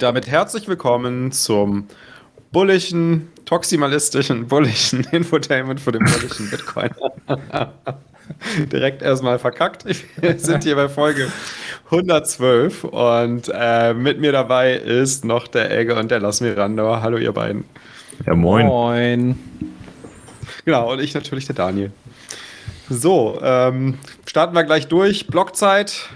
Und damit herzlich willkommen zum bullischen, toximalistischen, bullischen Infotainment für den bullischen Bitcoin. Direkt erstmal verkackt. Wir sind hier bei Folge 112 und äh, mit mir dabei ist noch der Elge und der Las Miranda. Hallo ihr beiden. Ja, moin. Moin. Genau, und ich natürlich der Daniel. So, ähm, starten wir gleich durch. Blockzeit,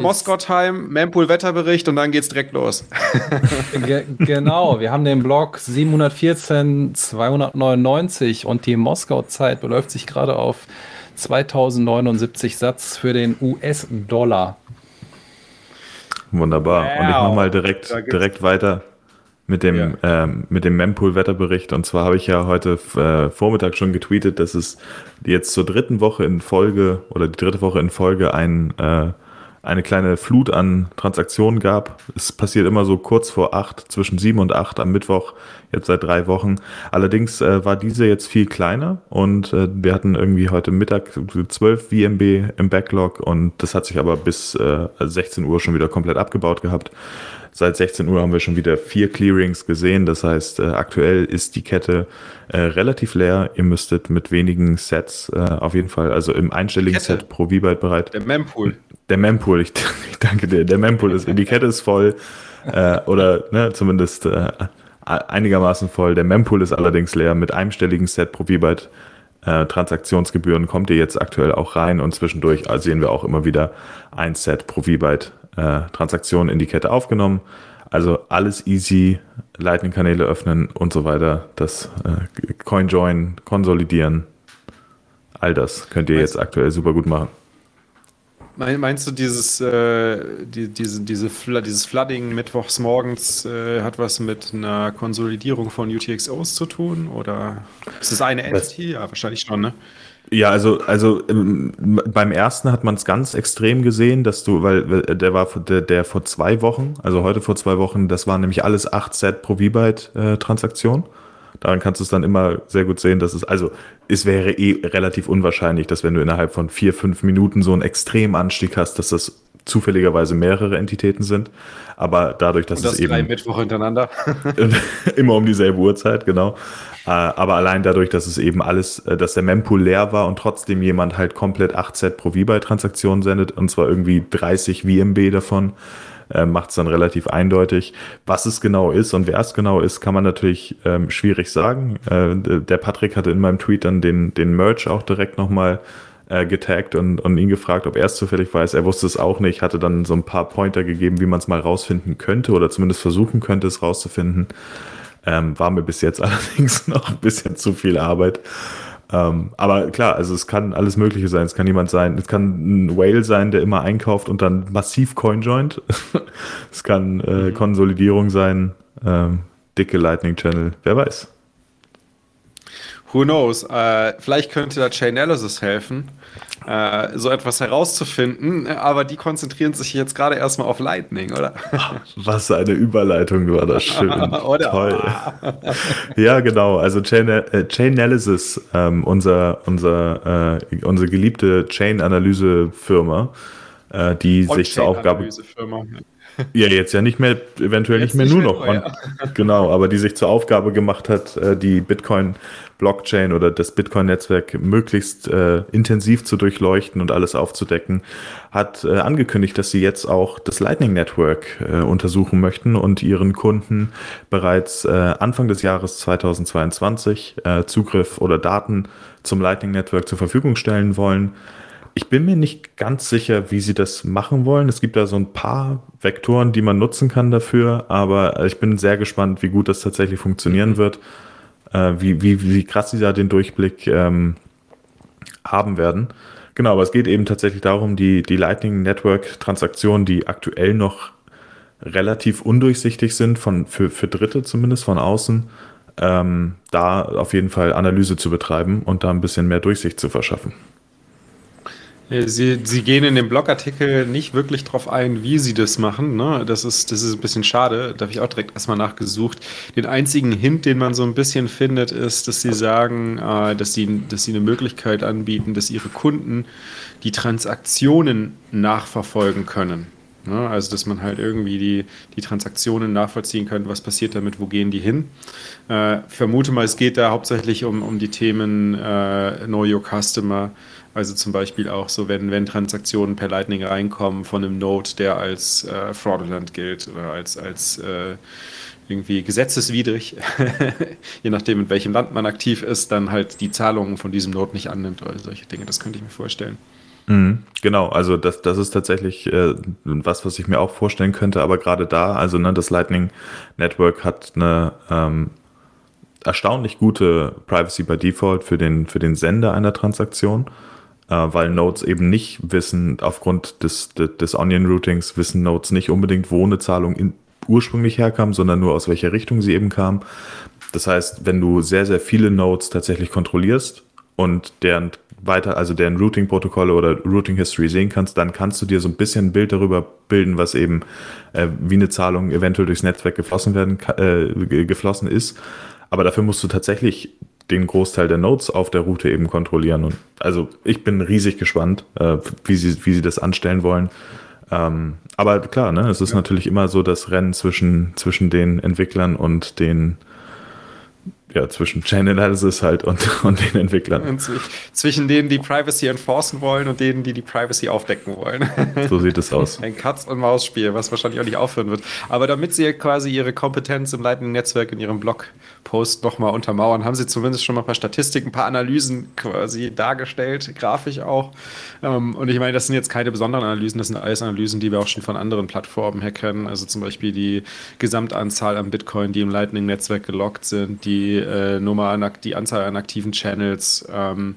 Moskau Time, Mempool Wetterbericht und dann geht's direkt los. Ge genau, wir haben den Block 714 299 und die Moskau Zeit beläuft sich gerade auf 2079 Satz für den US-Dollar. Wunderbar. Wow. Und ich mache mal direkt, direkt weiter mit dem, ja. ähm, mit dem Mempool-Wetterbericht. Und zwar habe ich ja heute äh, Vormittag schon getweetet, dass es jetzt zur dritten Woche in Folge oder die dritte Woche in Folge ein äh, eine kleine Flut an Transaktionen gab. Es passiert immer so kurz vor acht, zwischen sieben und acht am Mittwoch, jetzt seit drei Wochen. Allerdings äh, war diese jetzt viel kleiner und äh, wir hatten irgendwie heute Mittag zwölf VMB im Backlog und das hat sich aber bis äh, 16 Uhr schon wieder komplett abgebaut gehabt. Seit 16 Uhr haben wir schon wieder vier Clearings gesehen. Das heißt, äh, aktuell ist die Kette äh, relativ leer. Ihr müsstet mit wenigen Sets äh, auf jeden Fall, also im einstelligen Set pro V-Byte bereit. Der Mempool. Der Mempool, ich, ich danke dir. Der Mempool ist, die Kette ist voll äh, oder ne, zumindest äh, einigermaßen voll. Der Mempool ist allerdings leer. Mit einstelligen Set pro V-Byte äh, Transaktionsgebühren kommt ihr jetzt aktuell auch rein und zwischendurch sehen wir auch immer wieder ein Set pro V-Byte äh, Transaktionen in die Kette aufgenommen. Also alles easy, Lightning-Kanäle öffnen und so weiter. Das äh, CoinJoin, konsolidieren, all das könnt ihr jetzt aktuell super gut machen. Meinst du, dieses, äh, die, diese, diese, dieses Flooding mittwochs morgens äh, hat was mit einer Konsolidierung von UTXOs zu tun? Oder ist das eine Entity? Ja, wahrscheinlich schon, ne? Ja, also, also ähm, beim ersten hat man es ganz extrem gesehen, dass du, weil der war der, der vor zwei Wochen, also heute vor zwei Wochen, das waren nämlich alles 8 Set pro V-Byte-Transaktion. Äh, Daran kannst du es dann immer sehr gut sehen, dass es, also es wäre eh relativ unwahrscheinlich, dass wenn du innerhalb von vier, fünf Minuten so einen extremen Anstieg hast, dass das zufälligerweise mehrere Entitäten sind. Aber dadurch, dass Und das es eben. Drei Mittwoch hintereinander. immer um dieselbe Uhrzeit, genau. Äh, aber allein dadurch, dass es eben alles, äh, dass der Mempool leer war und trotzdem jemand halt komplett 8 Set pro V-Byte-Transaktion sendet und zwar irgendwie 30 VMB davon, äh, macht es dann relativ eindeutig. Was es genau ist und wer es genau ist, kann man natürlich ähm, schwierig sagen. Äh, der Patrick hatte in meinem Tweet dann den, den Merch auch direkt nochmal äh, getaggt und, und ihn gefragt, ob er es zufällig weiß. Er wusste es auch nicht, hatte dann so ein paar Pointer gegeben, wie man es mal rausfinden könnte oder zumindest versuchen könnte, es rauszufinden. Ähm, war mir bis jetzt allerdings noch ein bisschen zu viel Arbeit. Ähm, aber klar, also es kann alles Mögliche sein. Es kann jemand sein, es kann ein Whale sein, der immer einkauft und dann massiv Coin joint. es kann äh, mhm. Konsolidierung sein, ähm, dicke Lightning Channel, wer weiß. Who knows? Äh, vielleicht könnte da Chainalysis helfen äh, so etwas herauszufinden, aber die konzentrieren sich jetzt gerade erstmal auf Lightning, oder? Was eine Überleitung war das schön. oder? Toll. ja, genau. Also Chain, äh, Chainalysis, ähm, unser, unser, äh, unsere geliebte Chain-Analyse-Firma, äh, die On sich zur Aufgabe. Ja, jetzt ja nicht mehr, eventuell jetzt nicht mehr nur noch. Ja. Genau, aber die sich zur Aufgabe gemacht hat, äh, die Bitcoin-Blockchain oder das Bitcoin-Netzwerk möglichst äh, intensiv zu durchleuchten und alles aufzudecken, hat äh, angekündigt, dass sie jetzt auch das Lightning Network äh, untersuchen möchten und ihren Kunden bereits äh, Anfang des Jahres 2022 äh, Zugriff oder Daten zum Lightning Network zur Verfügung stellen wollen. Ich bin mir nicht ganz sicher, wie sie das machen wollen. Es gibt da so ein paar Vektoren, die man nutzen kann dafür, aber ich bin sehr gespannt, wie gut das tatsächlich funktionieren mhm. wird, äh, wie, wie, wie krass sie da den Durchblick ähm, haben werden. Genau, aber es geht eben tatsächlich darum, die, die Lightning Network Transaktionen, die aktuell noch relativ undurchsichtig sind, von, für, für Dritte zumindest von außen, ähm, da auf jeden Fall Analyse zu betreiben und da ein bisschen mehr Durchsicht zu verschaffen. Sie, Sie gehen in dem Blogartikel nicht wirklich darauf ein, wie Sie das machen. Ne? Das, ist, das ist ein bisschen schade. Da habe ich auch direkt erstmal nachgesucht. Den einzigen Hint, den man so ein bisschen findet, ist, dass Sie sagen, äh, dass, Sie, dass Sie eine Möglichkeit anbieten, dass Ihre Kunden die Transaktionen nachverfolgen können. Ne? Also, dass man halt irgendwie die, die Transaktionen nachvollziehen kann, was passiert damit, wo gehen die hin. Äh, vermute mal, es geht da hauptsächlich um, um die Themen äh, Know Your Customer. Also zum Beispiel auch so, wenn, wenn Transaktionen per Lightning reinkommen von einem Node, der als äh, fraudulent gilt oder als, als äh, irgendwie gesetzeswidrig, je nachdem, in welchem Land man aktiv ist, dann halt die Zahlungen von diesem Node nicht annimmt oder solche Dinge. Das könnte ich mir vorstellen. Mhm, genau, also das, das ist tatsächlich äh, was, was ich mir auch vorstellen könnte, aber gerade da, also ne, das Lightning Network hat eine ähm, erstaunlich gute Privacy by Default für den, für den Sender einer Transaktion, weil Nodes eben nicht wissen, aufgrund des, des, des Onion-Routings wissen Nodes nicht unbedingt, wo eine Zahlung in, ursprünglich herkam, sondern nur aus welcher Richtung sie eben kam. Das heißt, wenn du sehr, sehr viele Nodes tatsächlich kontrollierst und deren weiter, also deren Routing-Protokolle oder Routing-History sehen kannst, dann kannst du dir so ein bisschen ein Bild darüber bilden, was eben äh, wie eine Zahlung eventuell durchs Netzwerk geflossen werden, äh, geflossen ist. Aber dafür musst du tatsächlich den Großteil der Nodes auf der Route eben kontrollieren. Und also ich bin riesig gespannt, äh, wie, sie, wie sie das anstellen wollen. Ähm, aber klar, ne, es ist ja. natürlich immer so das Rennen zwischen, zwischen den Entwicklern und den ja, zwischen Chain Analysis halt und, und den Entwicklern. Und zwischen denen, die Privacy enforcen wollen und denen, die die Privacy aufdecken wollen. So sieht es aus. Ein Katz-und-Maus-Spiel, was wahrscheinlich auch nicht aufhören wird. Aber damit sie quasi ihre Kompetenz im leitenden Netzwerk in ihrem Blogpost nochmal untermauern, haben sie zumindest schon mal ein paar Statistiken, ein paar Analysen quasi dargestellt, grafisch auch. Ähm, und ich meine, das sind jetzt keine besonderen Analysen, das sind alles Analysen, die wir auch schon von anderen Plattformen her kennen. Also zum Beispiel die Gesamtanzahl an Bitcoin, die im Lightning-Netzwerk gelockt sind, die äh, Nummer an die Anzahl an aktiven Channels. Ähm,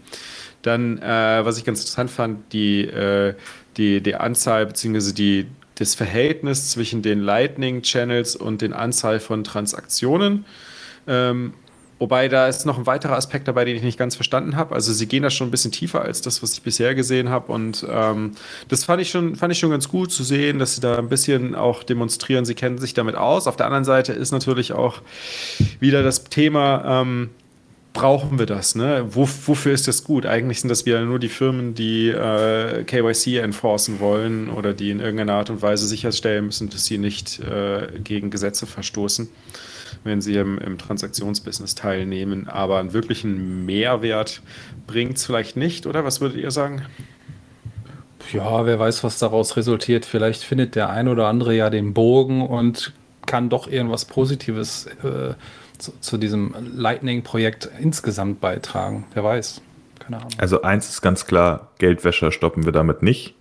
dann, äh, was ich ganz interessant fand, die, äh, die, die Anzahl bzw. Die, das Verhältnis zwischen den Lightning-Channels und den Anzahl von Transaktionen. Ähm, Wobei da ist noch ein weiterer Aspekt dabei, den ich nicht ganz verstanden habe. Also sie gehen da schon ein bisschen tiefer als das, was ich bisher gesehen habe. Und ähm, das fand ich, schon, fand ich schon ganz gut zu sehen, dass sie da ein bisschen auch demonstrieren, sie kennen sich damit aus. Auf der anderen Seite ist natürlich auch wieder das Thema, ähm, brauchen wir das? Ne? Wo, wofür ist das gut? Eigentlich sind das wieder nur die Firmen, die äh, KYC enforcen wollen oder die in irgendeiner Art und Weise sicherstellen müssen, dass sie nicht äh, gegen Gesetze verstoßen wenn sie im, im Transaktionsbusiness teilnehmen. Aber einen wirklichen Mehrwert bringt es vielleicht nicht, oder? Was würdet ihr sagen? Ja, wer weiß, was daraus resultiert. Vielleicht findet der ein oder andere ja den Bogen und kann doch irgendwas Positives äh, zu, zu, diesem Lightning-Projekt insgesamt beitragen. Wer weiß. Keine Ahnung. Also eins ist ganz klar, Geldwäscher stoppen wir damit nicht.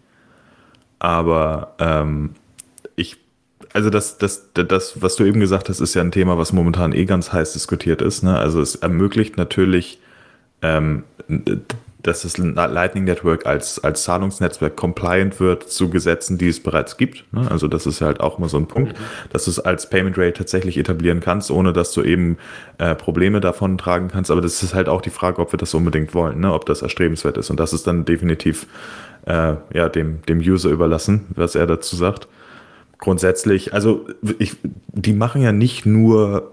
Aber ähm, also das, das, das, was du eben gesagt hast, ist ja ein Thema, was momentan eh ganz heiß diskutiert ist. Ne? Also es ermöglicht natürlich, ähm, dass das Lightning Network als, als Zahlungsnetzwerk compliant wird zu Gesetzen, die es bereits gibt. Ne? Also das ist halt auch mal so ein Punkt, mhm. dass du es als Payment Rate tatsächlich etablieren kannst, ohne dass du eben äh, Probleme davon tragen kannst. Aber das ist halt auch die Frage, ob wir das unbedingt wollen, ne? ob das erstrebenswert ist. Und das ist dann definitiv äh, ja, dem, dem User überlassen, was er dazu sagt grundsätzlich, also ich, die machen ja nicht nur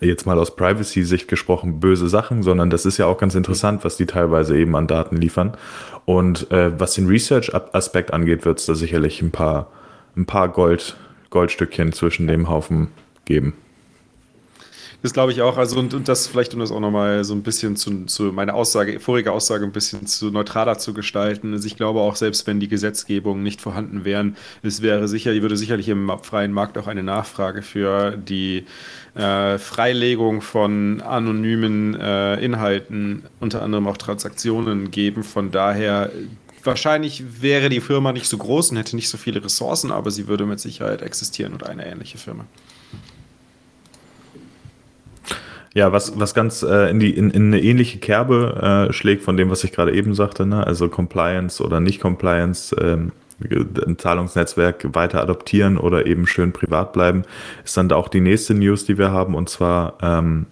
äh, jetzt mal aus Privacy-Sicht gesprochen böse Sachen, sondern das ist ja auch ganz interessant, was die teilweise eben an Daten liefern. Und äh, was den Research-Aspekt angeht, wird es da sicherlich ein paar, ein paar Gold, Goldstückchen zwischen dem Haufen geben. Das glaube ich auch. Also, und, und das vielleicht, um das auch nochmal so ein bisschen zu, zu meiner Aussage, vorige Aussage ein bisschen zu neutraler zu gestalten. Also ich glaube auch, selbst wenn die Gesetzgebungen nicht vorhanden wären, es wäre sicher, würde sicherlich im freien Markt auch eine Nachfrage für die äh, Freilegung von anonymen äh, Inhalten, unter anderem auch Transaktionen geben. Von daher wahrscheinlich wäre die Firma nicht so groß und hätte nicht so viele Ressourcen, aber sie würde mit Sicherheit existieren oder eine ähnliche Firma. Ja, was, was ganz äh, in, die, in, in eine ähnliche Kerbe äh, schlägt von dem, was ich gerade eben sagte, ne? also Compliance oder Nicht-Compliance, ähm, ein Zahlungsnetzwerk weiter adoptieren oder eben schön privat bleiben, ist dann auch die nächste News, die wir haben. Und zwar ähm,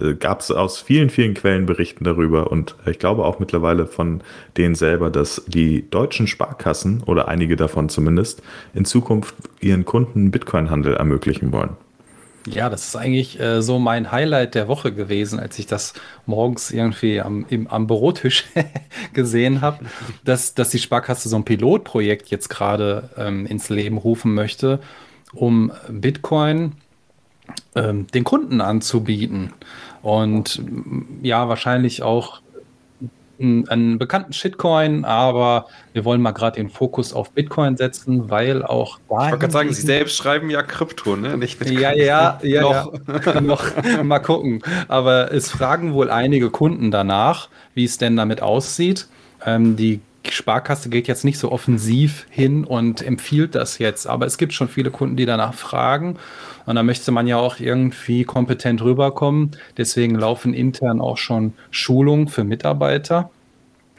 äh, gab es aus vielen, vielen Quellen Berichten darüber und ich glaube auch mittlerweile von denen selber, dass die deutschen Sparkassen oder einige davon zumindest in Zukunft ihren Kunden Bitcoin-Handel ermöglichen wollen. Ja, das ist eigentlich äh, so mein Highlight der Woche gewesen, als ich das morgens irgendwie am, im, am Bürotisch gesehen habe, dass, dass die Sparkasse so ein Pilotprojekt jetzt gerade ähm, ins Leben rufen möchte, um Bitcoin ähm, den Kunden anzubieten. Und ja, wahrscheinlich auch einen bekannten Shitcoin, aber wir wollen mal gerade den Fokus auf Bitcoin setzen, weil auch da. Ich wollte gerade sagen, Sie selbst schreiben ja Krypto, ne? Nicht Bitcoin. Ja, ja, ja, noch. ja. noch. Mal gucken. Aber es fragen wohl einige Kunden danach, wie es denn damit aussieht. Ähm, die Sparkasse geht jetzt nicht so offensiv hin und empfiehlt das jetzt, aber es gibt schon viele Kunden, die danach fragen. Und da möchte man ja auch irgendwie kompetent rüberkommen. Deswegen laufen intern auch schon Schulungen für Mitarbeiter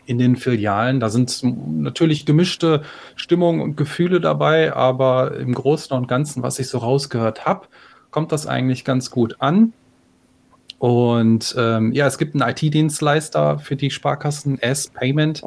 in den Filialen. Da sind natürlich gemischte Stimmungen und Gefühle dabei, aber im Großen und Ganzen, was ich so rausgehört habe, kommt das eigentlich ganz gut an. Und ähm, ja, es gibt einen IT-Dienstleister für die Sparkassen, S-Payment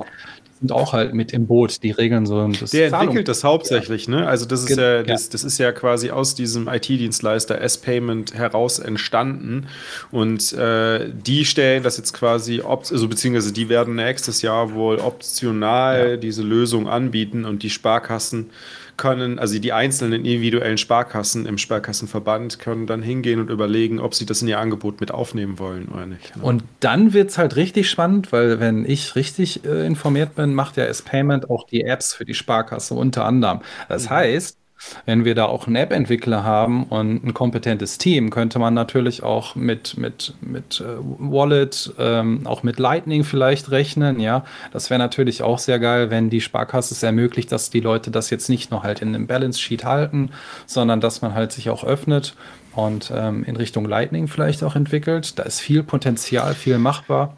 sind auch halt mit im Boot, die regeln so das Der Zahlung entwickelt das hauptsächlich, ne? Also das ist ja, das, das ist ja quasi aus diesem IT-Dienstleister S-Payment heraus entstanden. Und äh, die stellen das jetzt quasi, also beziehungsweise die werden nächstes Jahr wohl optional diese Lösung anbieten und die Sparkassen können, also die einzelnen individuellen Sparkassen im Sparkassenverband können dann hingehen und überlegen, ob sie das in ihr Angebot mit aufnehmen wollen oder nicht. Ne? Und dann wird es halt richtig spannend, weil wenn ich richtig äh, informiert bin, macht ja S-Payment auch die Apps für die Sparkasse unter anderem. Das mhm. heißt, wenn wir da auch einen App-Entwickler haben und ein kompetentes Team, könnte man natürlich auch mit, mit, mit äh, Wallet, ähm, auch mit Lightning vielleicht rechnen. Ja, das wäre natürlich auch sehr geil, wenn die Sparkasse es ermöglicht, dass die Leute das jetzt nicht nur halt in einem Balance Sheet halten, sondern dass man halt sich auch öffnet und ähm, in Richtung Lightning vielleicht auch entwickelt. Da ist viel Potenzial, viel machbar.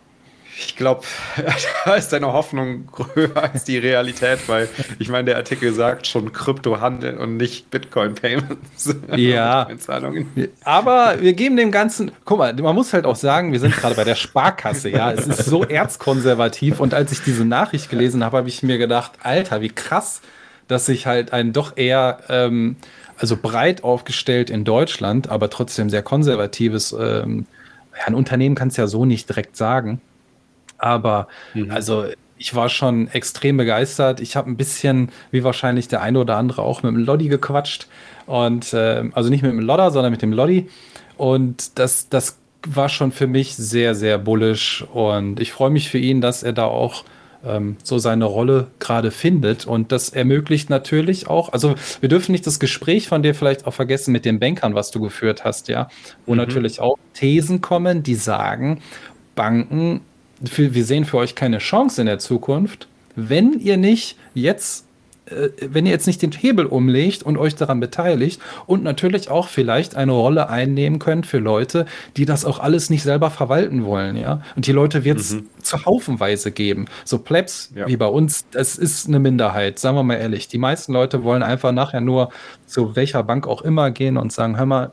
Ich glaube, da ist deine Hoffnung höher als die Realität, weil ich meine, der Artikel sagt schon Kryptohandel und nicht Bitcoin-Payments. Ja. Aber wir geben dem Ganzen, guck mal, man muss halt auch sagen, wir sind gerade bei der Sparkasse, ja. Es ist so erzkonservativ und als ich diese Nachricht gelesen habe, habe ich mir gedacht, Alter, wie krass, dass sich halt ein doch eher, ähm, also breit aufgestellt in Deutschland, aber trotzdem sehr konservatives, ähm, ja, ein Unternehmen kann es ja so nicht direkt sagen aber mhm. also ich war schon extrem begeistert. Ich habe ein bisschen, wie wahrscheinlich der eine oder andere, auch mit dem Loddy gequatscht. Und äh, also nicht mit dem Lodder, sondern mit dem Loddy. Und das, das war schon für mich sehr, sehr bullisch. Und ich freue mich für ihn, dass er da auch ähm, so seine Rolle gerade findet. Und das ermöglicht natürlich auch, also wir dürfen nicht das Gespräch von dir vielleicht auch vergessen mit den Bankern, was du geführt hast, ja, wo mhm. natürlich auch Thesen kommen, die sagen, Banken wir sehen für euch keine Chance in der Zukunft, wenn ihr nicht jetzt äh, wenn ihr jetzt nicht den Hebel umlegt und euch daran beteiligt und natürlich auch vielleicht eine Rolle einnehmen könnt für Leute, die das auch alles nicht selber verwalten wollen, ja. Und die Leute wird es mhm. zu Haufenweise geben. So Plebs ja. wie bei uns, das ist eine Minderheit, sagen wir mal ehrlich. Die meisten Leute wollen einfach nachher nur zu welcher Bank auch immer gehen und sagen, hör mal,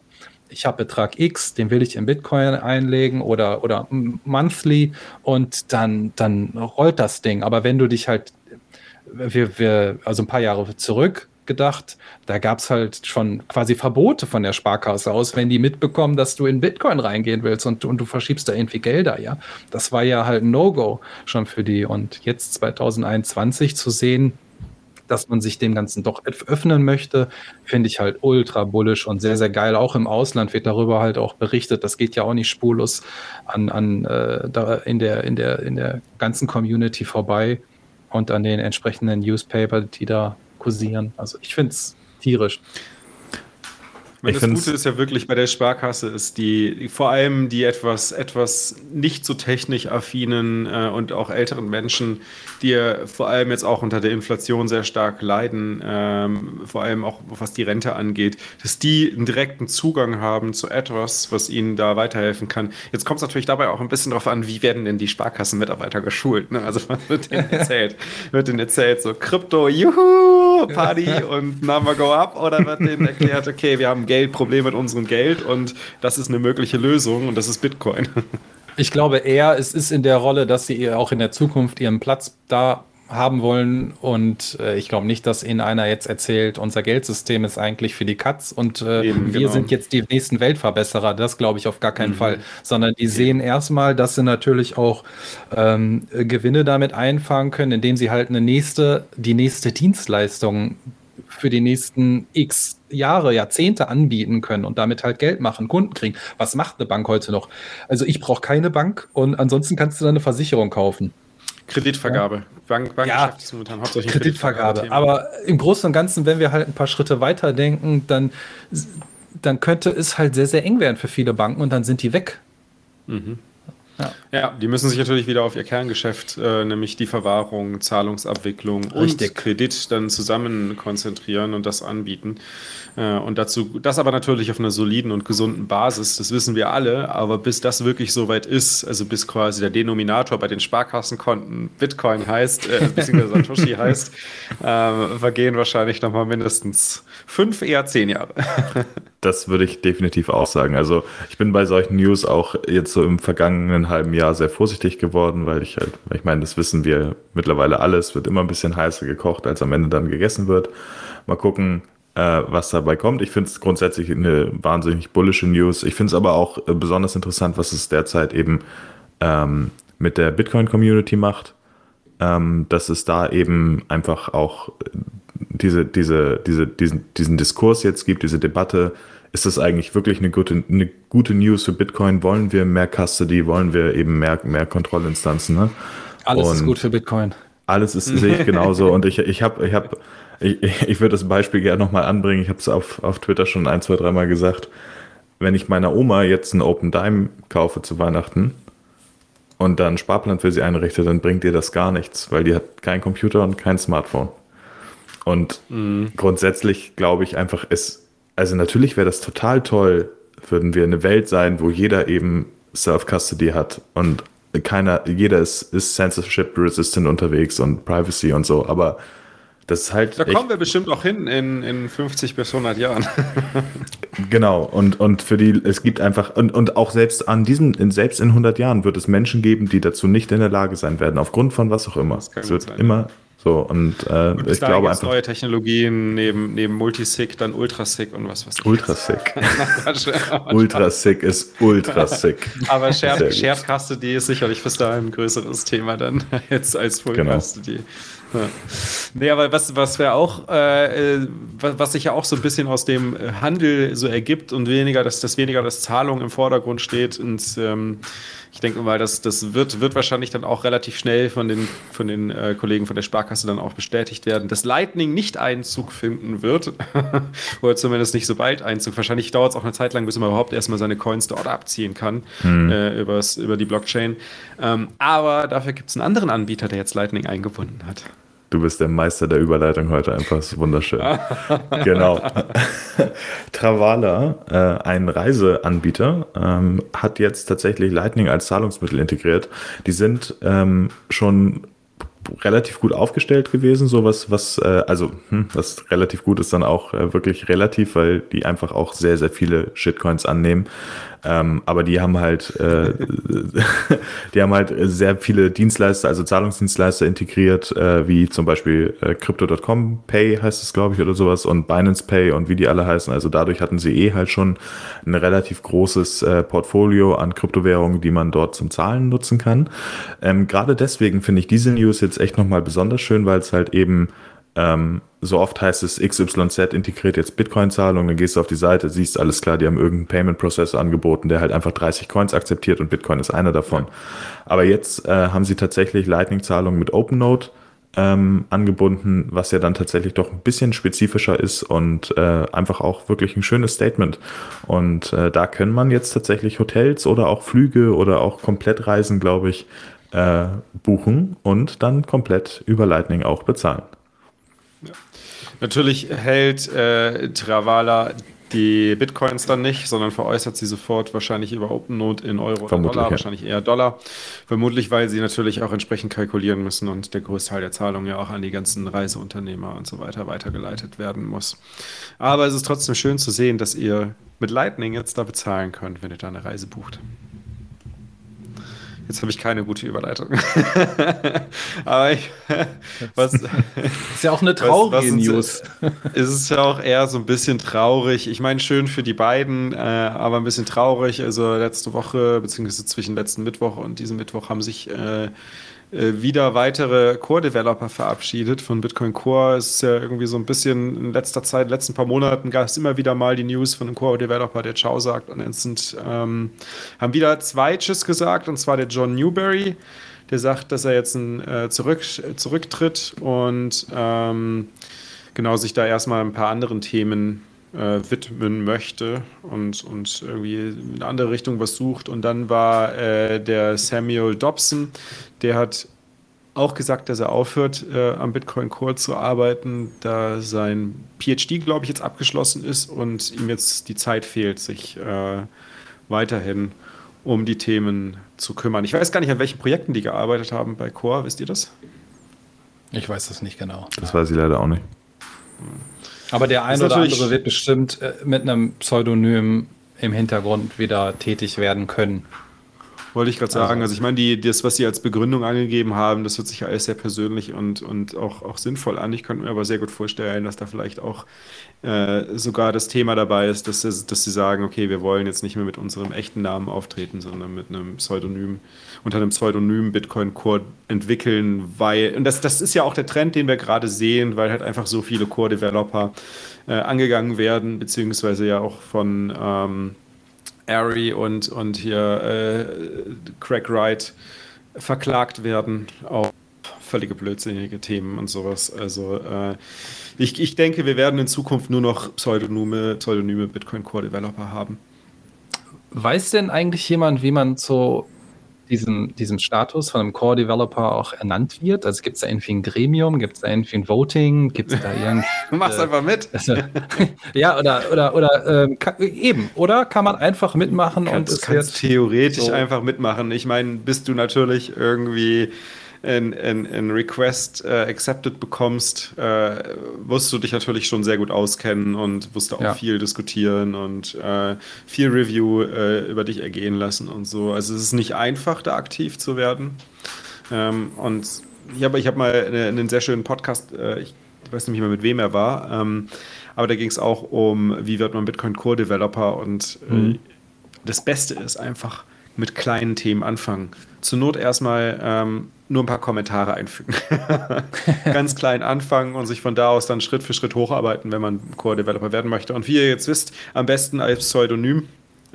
ich habe Betrag X, den will ich in Bitcoin einlegen oder, oder monthly und dann, dann rollt das Ding. Aber wenn du dich halt, wir, wir, also ein paar Jahre zurück gedacht, da gab es halt schon quasi Verbote von der Sparkasse aus, wenn die mitbekommen, dass du in Bitcoin reingehen willst und, und du verschiebst da irgendwie Gelder, ja. Das war ja halt ein No-Go schon für die. Und jetzt 2021 zu sehen, dass man sich dem Ganzen doch öffnen möchte, finde ich halt ultra bullisch und sehr, sehr geil. Auch im Ausland wird darüber halt auch berichtet. Das geht ja auch nicht spurlos an, an äh, da in, der, in, der, in der ganzen Community vorbei und an den entsprechenden Newspaper, die da kursieren. Also ich finde es tierisch. Ich das Gute ist ja wirklich bei der Sparkasse ist die, vor allem die etwas, etwas nicht so technisch affinen äh, und auch älteren Menschen, die ja vor allem jetzt auch unter der Inflation sehr stark leiden, ähm, vor allem auch was die Rente angeht, dass die einen direkten Zugang haben zu etwas, was ihnen da weiterhelfen kann. Jetzt kommt es natürlich dabei auch ein bisschen darauf an, wie werden denn die Sparkassenmitarbeiter geschult. Ne? Also was wird denen erzählt? wird denen erzählt so Krypto, juhu, Party und Number go up oder wird denen erklärt, okay, wir haben Geld Geldproblem mit unserem Geld und das ist eine mögliche Lösung und das ist Bitcoin. Ich glaube eher, es ist in der Rolle, dass sie auch in der Zukunft ihren Platz da haben wollen. Und äh, ich glaube nicht, dass Ihnen einer jetzt erzählt, unser Geldsystem ist eigentlich für die Katz und äh, Eben, wir genau. sind jetzt die nächsten Weltverbesserer. Das glaube ich auf gar keinen mhm. Fall. Sondern die sehen erstmal, dass sie natürlich auch ähm, Gewinne damit einfangen können, indem sie halt eine nächste, die nächste Dienstleistung für die nächsten X Jahre, Jahrzehnte anbieten können und damit halt Geld machen, Kunden kriegen. Was macht eine Bank heute noch? Also ich brauche keine Bank und ansonsten kannst du dann eine Versicherung kaufen. Kreditvergabe. Ja. Bank, Bankgeschäft ja, momentan hauptsächlich Kreditvergabe. Kreditvergabe Aber im Großen und Ganzen, wenn wir halt ein paar Schritte weiter denken, dann, dann könnte es halt sehr, sehr eng werden für viele Banken und dann sind die weg. Mhm. Ja. ja. die müssen sich natürlich wieder auf ihr Kerngeschäft, äh, nämlich die Verwahrung, Zahlungsabwicklung Richtig. und Kredit dann zusammen konzentrieren und das anbieten. Äh, und dazu, das aber natürlich auf einer soliden und gesunden Basis, das wissen wir alle, aber bis das wirklich so weit ist, also bis quasi der Denominator bei den Sparkassenkonten Bitcoin heißt, äh, beziehungsweise Satoshi heißt, äh, vergehen wahrscheinlich nochmal mindestens fünf, eher zehn Jahre. das würde ich definitiv auch sagen. Also ich bin bei solchen News auch jetzt so im vergangenen halben Jahr sehr vorsichtig geworden, weil ich halt, ich meine, das wissen wir mittlerweile alles, wird immer ein bisschen heißer gekocht, als am Ende dann gegessen wird. Mal gucken, äh, was dabei kommt. Ich finde es grundsätzlich eine wahnsinnig bullische News. Ich finde es aber auch äh, besonders interessant, was es derzeit eben ähm, mit der Bitcoin-Community macht. Ähm, dass es da eben einfach auch äh, diese, diese, diese, diesen, diesen Diskurs jetzt gibt, diese Debatte, ist das eigentlich wirklich eine gute, eine gute News für Bitcoin? Wollen wir mehr Custody? Wollen wir eben mehr, mehr Kontrollinstanzen? Ne? Alles Und ist gut für Bitcoin. Alles ist, sehe ich genauso. Und ich, ich habe, ich habe, ich, ich würde das Beispiel gerne nochmal anbringen. Ich habe es auf, auf Twitter schon ein, zwei, dreimal gesagt. Wenn ich meiner Oma jetzt einen Open Dime kaufe zu Weihnachten und dann einen Sparplan für sie einrichte, dann bringt ihr das gar nichts, weil die hat keinen Computer und kein Smartphone. Und mhm. grundsätzlich glaube ich einfach, es also natürlich wäre das total toll, würden wir eine Welt sein, wo jeder eben Self-Custody hat und keiner, jeder ist, ist censorship-resistant unterwegs und Privacy und so, aber das ist halt. Da kommen wir bestimmt auch hin in, in 50 bis 100 Jahren. genau, und, und für die, es gibt einfach, und, und auch selbst an diesem, selbst in 100 Jahren wird es Menschen geben, die dazu nicht in der Lage sein werden, aufgrund von was auch immer. Es wird sein, immer so, und, äh, und ich glaube einfach. neue Technologien neben, neben Multisig, dann Ultrasig und was was. Ultrasig. Ultrasig ist Ultrasig. Aber Shared, Shared Custody ist sicherlich bis dahin ein größeres Thema dann jetzt als Full genau. Custody. Ja. Nee, aber was, was wäre auch, äh, was sich ja auch so ein bisschen aus dem Handel so ergibt und weniger, dass, dass weniger das Zahlung im Vordergrund steht und ähm, ich denke mal, das, das wird, wird wahrscheinlich dann auch relativ schnell von den, von den äh, Kollegen von der Sparkasse dann auch bestätigt werden, dass Lightning nicht Einzug finden wird. Oder zumindest nicht so bald Einzug. Wahrscheinlich dauert es auch eine Zeit lang, bis man überhaupt erstmal seine Coins dort abziehen kann hm. äh, übers, über die Blockchain. Ähm, aber dafür gibt es einen anderen Anbieter, der jetzt Lightning eingebunden hat. Du bist der Meister der Überleitung heute, einfach wunderschön. genau. Travala, äh, ein Reiseanbieter, ähm, hat jetzt tatsächlich Lightning als Zahlungsmittel integriert. Die sind ähm, schon relativ gut aufgestellt gewesen, sowas, was, äh, also, hm, was relativ gut ist, dann auch äh, wirklich relativ, weil die einfach auch sehr, sehr viele Shitcoins annehmen. Ähm, aber die haben halt, äh, die haben halt sehr viele Dienstleister, also Zahlungsdienstleister integriert, äh, wie zum Beispiel äh, Crypto.com Pay heißt es, glaube ich, oder sowas und Binance Pay und wie die alle heißen. Also dadurch hatten sie eh halt schon ein relativ großes äh, Portfolio an Kryptowährungen, die man dort zum Zahlen nutzen kann. Ähm, Gerade deswegen finde ich diese News jetzt echt nochmal besonders schön, weil es halt eben ähm, so oft heißt es XYZ integriert jetzt Bitcoin-Zahlung, dann gehst du auf die Seite, siehst alles klar, die haben irgendeinen Payment-Prozessor angeboten, der halt einfach 30 Coins akzeptiert und Bitcoin ist einer davon. Aber jetzt äh, haben sie tatsächlich Lightning-Zahlungen mit OpenNote ähm, angebunden, was ja dann tatsächlich doch ein bisschen spezifischer ist und äh, einfach auch wirklich ein schönes Statement. Und äh, da können man jetzt tatsächlich Hotels oder auch Flüge oder auch Komplettreisen, glaube ich, äh, buchen und dann komplett über Lightning auch bezahlen. Natürlich hält äh, Travala die Bitcoins dann nicht, sondern veräußert sie sofort wahrscheinlich über OpenNote in Euro oder Dollar, ja. wahrscheinlich eher Dollar. Vermutlich, weil sie natürlich auch entsprechend kalkulieren müssen und der Großteil der Zahlung ja auch an die ganzen Reiseunternehmer und so weiter weitergeleitet werden muss. Aber es ist trotzdem schön zu sehen, dass ihr mit Lightning jetzt da bezahlen könnt, wenn ihr da eine Reise bucht. Jetzt habe ich keine gute Überleitung. Aber ich, was, ist ja auch eine traurige was, was News. Ist es ja auch eher so ein bisschen traurig. Ich meine, schön für die beiden, äh, aber ein bisschen traurig. Also letzte Woche, beziehungsweise zwischen letzten Mittwoch und diesem Mittwoch haben sich äh, wieder weitere Core-Developer verabschiedet von Bitcoin Core. Es ist ja irgendwie so ein bisschen in letzter Zeit, in den letzten paar Monaten gab es immer wieder mal die News von einem Core-Developer, der Ciao sagt. Und sind, ähm, haben wieder zwei Tschüss gesagt, und zwar der John Newberry, der sagt, dass er jetzt ein, äh, zurück, zurücktritt und ähm, genau sich da erstmal ein paar anderen Themen äh, widmen möchte und, und irgendwie in eine andere Richtung was sucht. Und dann war äh, der Samuel Dobson, der hat auch gesagt, dass er aufhört, äh, am Bitcoin Core zu arbeiten, da sein PhD, glaube ich, jetzt abgeschlossen ist und ihm jetzt die Zeit fehlt, sich äh, weiterhin um die Themen zu kümmern. Ich weiß gar nicht, an welchen Projekten die gearbeitet haben bei Core. Wisst ihr das? Ich weiß das nicht genau. Das weiß ich leider auch nicht. Aber der eine oder andere wird bestimmt äh, mit einem Pseudonym im Hintergrund wieder tätig werden können. Wollte ich gerade sagen. Also, also ich meine, die, das, was Sie als Begründung angegeben haben, das hört sich ja alles sehr persönlich und, und auch, auch sinnvoll an. Ich könnte mir aber sehr gut vorstellen, dass da vielleicht auch äh, sogar das Thema dabei ist, dass, dass Sie sagen, okay, wir wollen jetzt nicht mehr mit unserem echten Namen auftreten, sondern mit einem Pseudonym, unter einem Pseudonym Bitcoin Core entwickeln, weil, und das, das ist ja auch der Trend, den wir gerade sehen, weil halt einfach so viele Core-Developer äh, angegangen werden, beziehungsweise ja auch von ähm, Ari und, und hier äh, Craig Wright verklagt werden auf völlige blödsinnige Themen und sowas. Also äh, ich, ich denke, wir werden in Zukunft nur noch Pseudonyme, Pseudonyme Bitcoin Core Developer haben. Weiß denn eigentlich jemand, wie man so diesem, diesem Status von einem Core-Developer auch ernannt wird? Also gibt es da irgendwie ein Gremium, gibt es da irgendwie ein Voting, gibt es da irgendwie... Mach's einfach mit. Also, ja, oder, oder, oder ähm, kann, eben, oder kann man einfach mitmachen kannst, und es kannst theoretisch so einfach mitmachen. Ich meine, bist du natürlich irgendwie ein, ein, ein Request äh, accepted bekommst, äh, musst du dich natürlich schon sehr gut auskennen und musst auch ja. viel diskutieren und äh, viel Review äh, über dich ergehen lassen und so. Also es ist nicht einfach, da aktiv zu werden. Ähm, und ich habe ich hab mal einen sehr schönen Podcast, äh, ich weiß nicht mehr, mit wem er war, ähm, aber da ging es auch um, wie wird man Bitcoin Core Developer und äh, mhm. das Beste ist einfach mit kleinen Themen anfangen. Zur Not erstmal ähm, nur ein paar Kommentare einfügen. Ganz klein anfangen und sich von da aus dann Schritt für Schritt hocharbeiten, wenn man Core-Developer werden möchte. Und wie ihr jetzt wisst, am besten als Pseudonym.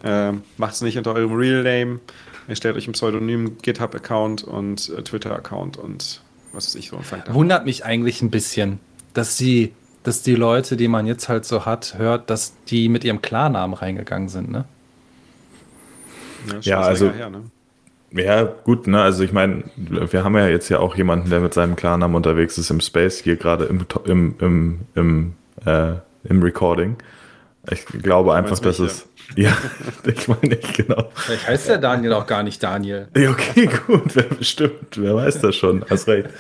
Äh, Macht es nicht unter eurem Real Name. Erstellt euch ein Pseudonym, GitHub-Account und äh, Twitter-Account und was weiß ich so. Wundert mich eigentlich ein bisschen, dass die, dass die Leute, die man jetzt halt so hat, hört, dass die mit ihrem Klarnamen reingegangen sind, ne? Ja, ja also. Her, ne? Ja, gut, ne? Also ich meine, wir haben ja jetzt ja auch jemanden, der mit seinem Klarnamen unterwegs ist im Space, hier gerade im, im, im, im, äh, im Recording. Ich glaube einfach, dass es. Ja, ich meine nicht, genau. Vielleicht heißt der Daniel auch gar nicht Daniel. Ja, okay, gut, wer bestimmt, wer weiß das schon, hast recht.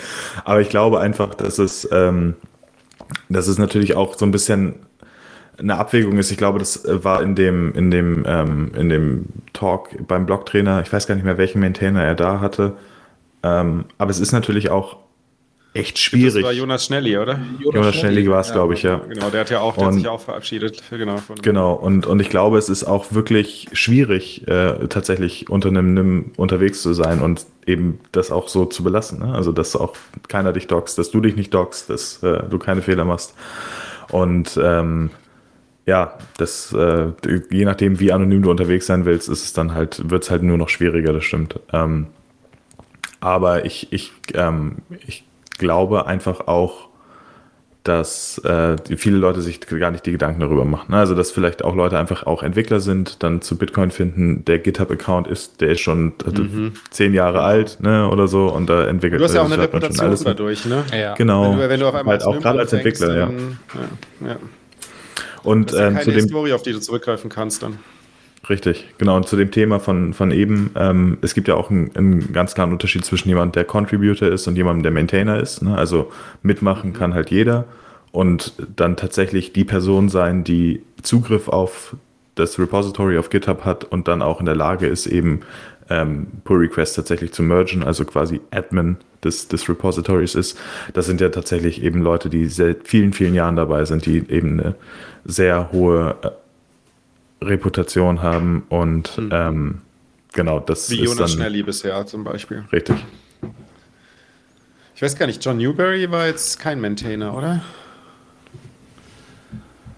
Aber ich glaube einfach, dass es, ähm, dass es natürlich auch so ein bisschen eine Abwägung ist. Ich glaube, das äh, war in dem, in dem, ähm, in dem Talk beim Blogtrainer, ich weiß gar nicht mehr, welchen Maintainer er da hatte. Ähm, aber es ist natürlich auch echt schwierig. Das war Jonas Schnelli, oder? Jonas, Jonas Schnelli war es, ja, glaube ich, ja. Genau, der hat ja auch, der und, hat sich auch verabschiedet. Genau, genau und, und ich glaube, es ist auch wirklich schwierig, äh, tatsächlich unter einem NIM unterwegs zu sein und eben das auch so zu belassen. Ne? Also, dass auch keiner dich doxt, dass du dich nicht doxt, dass äh, du keine Fehler machst. Und ähm, ja, das, äh, je nachdem, wie anonym du unterwegs sein willst, ist es dann halt, wird es halt nur noch schwieriger, das stimmt. Ähm, aber ich, ich, ähm, ich glaube einfach auch, dass äh, viele Leute sich gar nicht die Gedanken darüber machen. Also dass vielleicht auch Leute einfach auch Entwickler sind, dann zu Bitcoin finden, der GitHub-Account ist, der ist schon mhm. zehn Jahre alt, ne, oder so, und da entwickelt Du hast ja auch eine Reputation dadurch, ne? Ja. Genau. Wenn du, wenn du auf einmal halt auch gerade als Entwickler, ja. ja. ja. Und das ist ähm, zu dem Story, auf die du zurückgreifen kannst dann. Richtig, genau. Und zu dem Thema von, von eben, ähm, es gibt ja auch einen, einen ganz klaren Unterschied zwischen jemandem, der Contributor ist und jemandem, der Maintainer ist. Ne? Also mitmachen kann halt jeder und dann tatsächlich die Person sein, die Zugriff auf das Repository auf GitHub hat und dann auch in der Lage ist, eben ähm, Pull Request tatsächlich zu mergen, also quasi Admin des, des Repositories ist. Das sind ja tatsächlich eben Leute, die seit vielen, vielen Jahren dabei sind, die eben eine sehr hohe äh, Reputation haben und hm. ähm, genau, das Wie ist Jonas dann, Schnelli bisher zum Beispiel. Richtig. Ich weiß gar nicht, John Newberry war jetzt kein Maintainer, oder?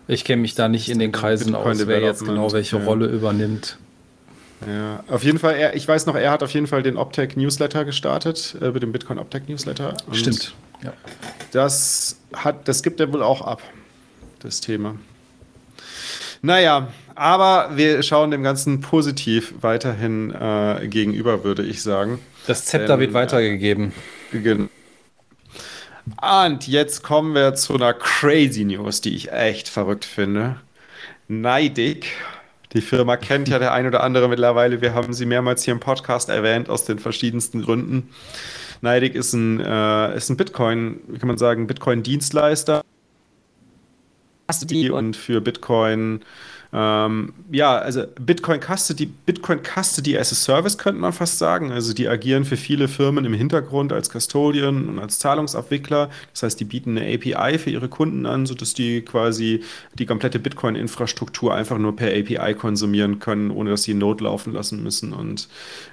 Ich kenne mich da nicht in den Kreisen aus, wer jetzt genau welche ja. Rolle übernimmt. Ja, auf jeden Fall, er, ich weiß noch, er hat auf jeden Fall den Optech Newsletter gestartet, äh, mit dem Bitcoin Optech Newsletter. Stimmt. Ja. Das, hat, das gibt er wohl auch ab, das Thema. Naja, aber wir schauen dem Ganzen positiv weiterhin äh, gegenüber, würde ich sagen. Das Zepter Denn, wird weitergegeben. Äh, Und jetzt kommen wir zu einer crazy News, die ich echt verrückt finde. Neidig die Firma kennt ja der ein oder andere mittlerweile. Wir haben sie mehrmals hier im Podcast erwähnt, aus den verschiedensten Gründen. Neidig ist ein, äh, ist ein Bitcoin, wie kann man sagen, Bitcoin-Dienstleister. Und für Bitcoin ähm, ja, also Bitcoin Custody, Bitcoin Custody as a Service könnte man fast sagen. Also die agieren für viele Firmen im Hintergrund als Custodian und als Zahlungsabwickler. Das heißt, die bieten eine API für ihre Kunden an, sodass die quasi die komplette Bitcoin-Infrastruktur einfach nur per API konsumieren können, ohne dass sie Node laufen lassen müssen und,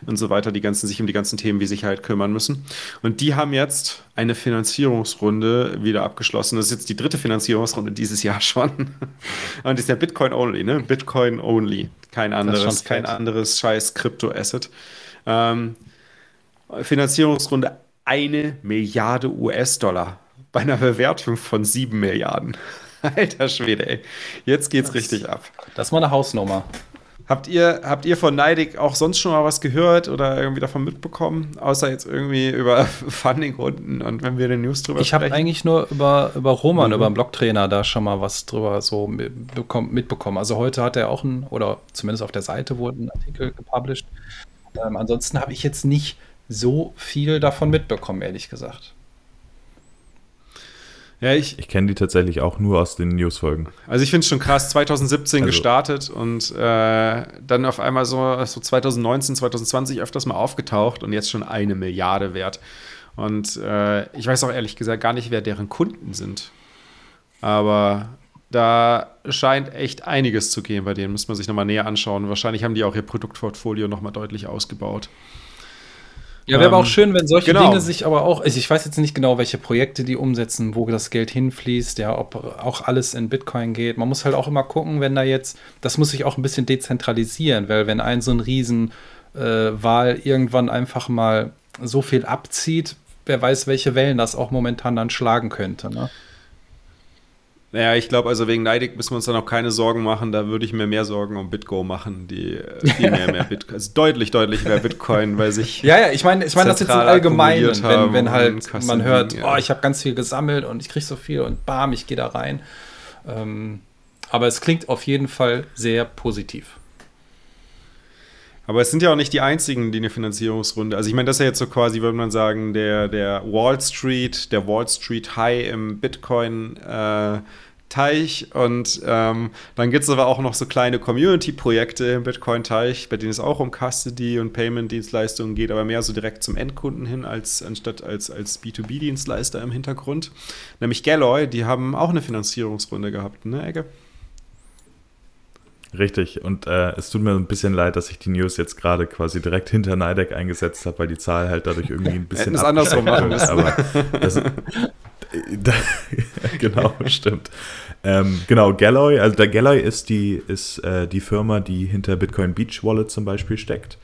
und so weiter, die ganzen, sich um die ganzen Themen wie Sicherheit kümmern müssen. Und die haben jetzt eine Finanzierungsrunde wieder abgeschlossen. Das ist jetzt die dritte Finanzierungsrunde dieses Jahr schon. Und ist ja Bitcoin only, ne? Bitcoin only. Kein anderes, kein anderes scheiß Krypto-Asset. Ähm, Finanzierungsrunde eine Milliarde US-Dollar bei einer Bewertung von sieben Milliarden. Alter Schwede, ey. Jetzt geht's das, richtig ab. Das ist mal eine Hausnummer. Habt ihr, habt ihr von Neidig auch sonst schon mal was gehört oder irgendwie davon mitbekommen? Außer jetzt irgendwie über Funding-Runden und wenn wir den News drüber ich sprechen? Ich habe eigentlich nur über, über Roman, mhm. über den Blogtrainer, da schon mal was drüber so mitbekommen. Also heute hat er auch ein, oder zumindest auf der Seite wurde ein Artikel gepublished. Ähm, ansonsten habe ich jetzt nicht so viel davon mitbekommen, ehrlich gesagt. Ja, ich, ich kenne die tatsächlich auch nur aus den Newsfolgen. Also ich finde es schon krass, 2017 also, gestartet und äh, dann auf einmal so, so 2019, 2020 öfters mal aufgetaucht und jetzt schon eine Milliarde wert. Und äh, ich weiß auch ehrlich gesagt gar nicht, wer deren Kunden sind. Aber da scheint echt einiges zu gehen bei denen. Muss man sich nochmal näher anschauen. Wahrscheinlich haben die auch ihr Produktportfolio nochmal deutlich ausgebaut. Ja, wäre ähm, aber auch ähm, schön, wenn solche genau. Dinge sich aber auch, also ich weiß jetzt nicht genau, welche Projekte die umsetzen, wo das Geld hinfließt, ja, ob auch alles in Bitcoin geht. Man muss halt auch immer gucken, wenn da jetzt, das muss sich auch ein bisschen dezentralisieren, weil wenn ein so ein Riesen äh, Wahl irgendwann einfach mal so viel abzieht, wer weiß, welche Wellen das auch momentan dann schlagen könnte. Ne? Naja, ich glaube, also wegen Neidig müssen wir uns dann auch keine Sorgen machen. Da würde ich mir mehr Sorgen um Bitgo machen, die viel mehr, mehr Bitcoin, also deutlich, deutlich mehr Bitcoin, weil sich. ja, ja, ich meine, ich meine das jetzt im Allgemeinen, wenn, wenn halt man hört, ja. oh, ich habe ganz viel gesammelt und ich kriege so viel und bam, ich gehe da rein. Ähm, aber es klingt auf jeden Fall sehr positiv. Aber es sind ja auch nicht die einzigen, die eine Finanzierungsrunde. Also ich meine, das ist ja jetzt so quasi, würde man sagen, der, der Wall Street, der Wall Street High im Bitcoin. Äh, Teich und ähm, dann gibt es aber auch noch so kleine Community-Projekte im Bitcoin-Teich, bei denen es auch um Custody und Payment-Dienstleistungen geht, aber mehr so direkt zum Endkunden hin, als anstatt als, als B2B-Dienstleister im Hintergrund. Nämlich Galloy, die haben auch eine Finanzierungsrunde gehabt, ne, Ecke? Richtig, und äh, es tut mir ein bisschen leid, dass ich die News jetzt gerade quasi direkt hinter Nidec eingesetzt habe, weil die Zahl halt dadurch irgendwie ein bisschen. Hätten es andersrum machen müssen. Aber das, da, genau, stimmt. Ähm, genau, Galloy, also der Galloy ist die, ist, äh, die Firma, die hinter Bitcoin Beach Wallet zum Beispiel steckt,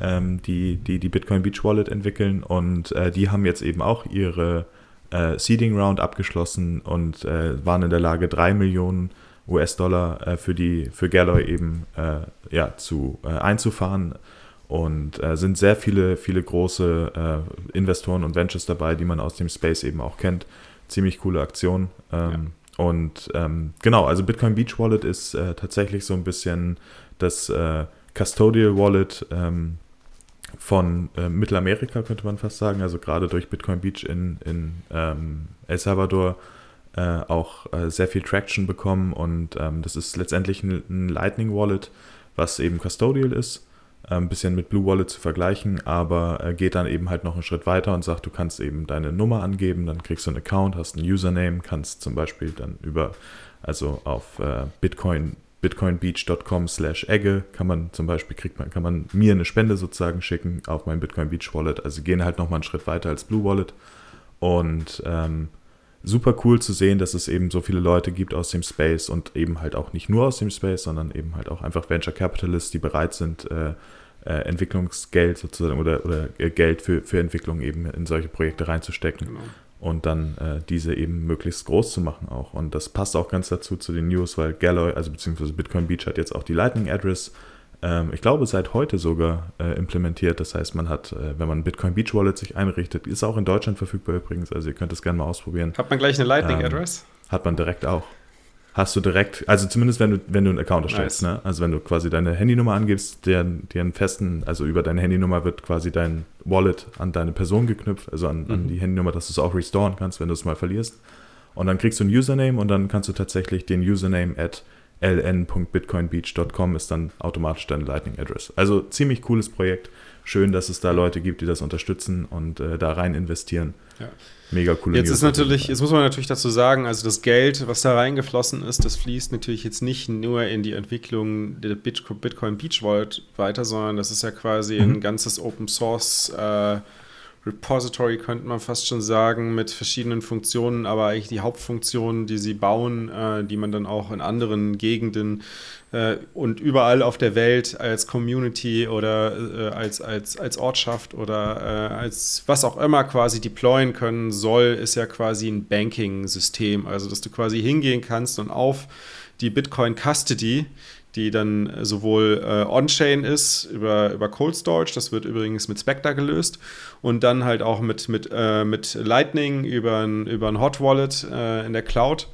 ähm, die, die die Bitcoin Beach Wallet entwickeln und äh, die haben jetzt eben auch ihre äh, Seeding Round abgeschlossen und äh, waren in der Lage, drei Millionen US-Dollar äh, für die für Galloy eben äh, ja, zu, äh, einzufahren. Und äh, sind sehr viele, viele große äh, Investoren und Ventures dabei, die man aus dem Space eben auch kennt. Ziemlich coole Aktion. Ähm, ja. Und ähm, genau, also Bitcoin Beach Wallet ist äh, tatsächlich so ein bisschen das Custodial Wallet ähm, von Mittelamerika, könnte man fast sagen. Also gerade durch Bitcoin Beach in, in ähm, El Salvador äh, auch äh, sehr viel Traction bekommen und ähm, das ist letztendlich ein, ein, Lightning Wallet, was eben custodial ist. äh, ein bisschen mit Blue Wallet zu vergleichen, aber äh, geht dann eben halt noch einen Schritt weiter und sagt, du kannst eben deine Nummer angeben, dann kriegst du einen Account, hast einen Username, kannst zum Beispiel dann über, also auf äh, Bitcoin bitcoinbeach.com slash Egge kann man zum Beispiel, kriegt man, kann man mir eine Spende sozusagen schicken auf mein Bitcoin Beach Wallet. Also gehen halt nochmal einen Schritt weiter als Blue Wallet. Und ähm, super cool zu sehen, dass es eben so viele Leute gibt aus dem Space und eben halt auch nicht nur aus dem Space, sondern eben halt auch einfach Venture Capitalists, die bereit sind, äh, äh, Entwicklungsgeld sozusagen oder, oder äh, Geld für, für Entwicklung eben in solche Projekte reinzustecken. Genau und dann äh, diese eben möglichst groß zu machen auch. Und das passt auch ganz dazu zu den News, weil Galloy, also beziehungsweise Bitcoin Beach hat jetzt auch die Lightning Address, ähm, ich glaube seit heute sogar äh, implementiert. Das heißt, man hat, äh, wenn man Bitcoin Beach Wallet sich einrichtet, ist auch in Deutschland verfügbar übrigens, also ihr könnt es gerne mal ausprobieren. Hat man gleich eine Lightning Address? Ähm, hat man direkt auch hast du direkt, also zumindest wenn du, wenn du einen Account erstellst, nice. ne? Also wenn du quasi deine Handynummer angibst, der, einen festen, also über deine Handynummer wird quasi dein Wallet an deine Person geknüpft, also an, mhm. an die Handynummer, dass du es auch restoren kannst, wenn du es mal verlierst. Und dann kriegst du einen Username und dann kannst du tatsächlich den Username at ln.bitcoinbeach.com ist dann automatisch deine Lightning Address. Also ziemlich cooles Projekt. Schön, dass es da Leute gibt, die das unterstützen und äh, da rein investieren. Ja. Mega cool. Jetzt News ist natürlich, jetzt muss man natürlich dazu sagen, also das Geld, was da reingeflossen ist, das fließt natürlich jetzt nicht nur in die Entwicklung der Bitcoin Beach Vault weiter, sondern das ist ja quasi mhm. ein ganzes Open Source äh, Repository, könnte man fast schon sagen, mit verschiedenen Funktionen, aber eigentlich die Hauptfunktionen, die sie bauen, äh, die man dann auch in anderen Gegenden äh, und überall auf der Welt als Community oder äh, als, als, als Ortschaft oder äh, als was auch immer quasi deployen können soll, ist ja quasi ein Banking-System. Also, dass du quasi hingehen kannst und auf die Bitcoin Custody die dann sowohl äh, On-Chain ist über, über Cold Storage, das wird übrigens mit Spectre gelöst, und dann halt auch mit, mit, äh, mit Lightning über ein, über ein Hot Wallet äh, in der Cloud.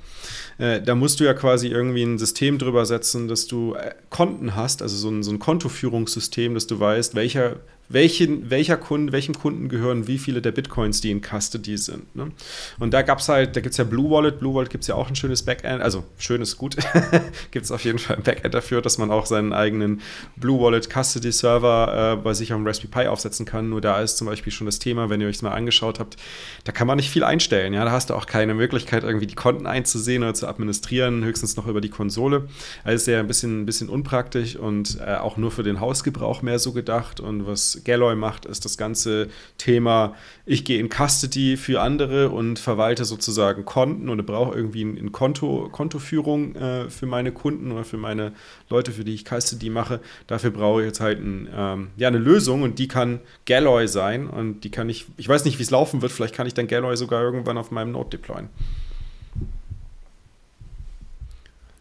Äh, da musst du ja quasi irgendwie ein System drüber setzen, dass du äh, Konten hast, also so ein, so ein Kontoführungssystem, dass du weißt, welcher welchen, welcher Kunde, welchem Kunden gehören wie viele der Bitcoins, die in Custody sind. Ne? Und da gab es halt, da gibt es ja Blue Wallet. Blue Wallet gibt es ja auch ein schönes Backend, also schönes gut, gibt es auf jeden Fall ein Backend dafür, dass man auch seinen eigenen Blue Wallet Custody Server äh, bei sich auf dem Raspberry Pi aufsetzen kann. Nur da ist zum Beispiel schon das Thema, wenn ihr euch mal angeschaut habt, da kann man nicht viel einstellen. Ja? Da hast du auch keine Möglichkeit, irgendwie die Konten einzusehen oder zu administrieren, höchstens noch über die Konsole. Also ist ja ein bisschen, ein bisschen unpraktisch und äh, auch nur für den Hausgebrauch mehr so gedacht. Und was Galloy macht, ist das ganze Thema, ich gehe in Custody für andere und verwalte sozusagen Konten und brauche irgendwie eine Konto, Kontoführung äh, für meine Kunden oder für meine Leute, für die ich Custody mache. Dafür brauche ich jetzt halt ein, ähm, ja, eine Lösung und die kann Galloy sein und die kann ich, ich weiß nicht, wie es laufen wird, vielleicht kann ich dann Galloy sogar irgendwann auf meinem Node deployen.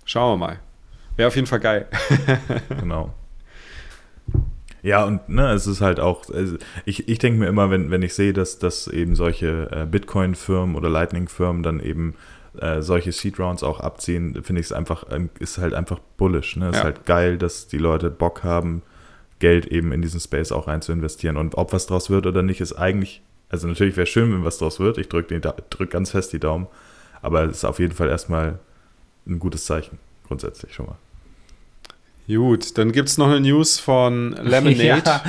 Schauen wir mal. Wäre auf jeden Fall geil. genau. Ja, und ne, es ist halt auch, also ich, ich denke mir immer, wenn, wenn ich sehe, dass, dass eben solche äh, Bitcoin-Firmen oder Lightning-Firmen dann eben äh, solche Seed-Rounds auch abziehen, finde ich es einfach, ähm, ist halt einfach bullish. Ne? Ja. Ist halt geil, dass die Leute Bock haben, Geld eben in diesen Space auch rein zu investieren. Und ob was draus wird oder nicht, ist eigentlich, also natürlich wäre schön, wenn was draus wird. Ich drücke drück ganz fest die Daumen. Aber es ist auf jeden Fall erstmal ein gutes Zeichen, grundsätzlich schon mal. Gut, dann gibt es noch eine News von Lemonade.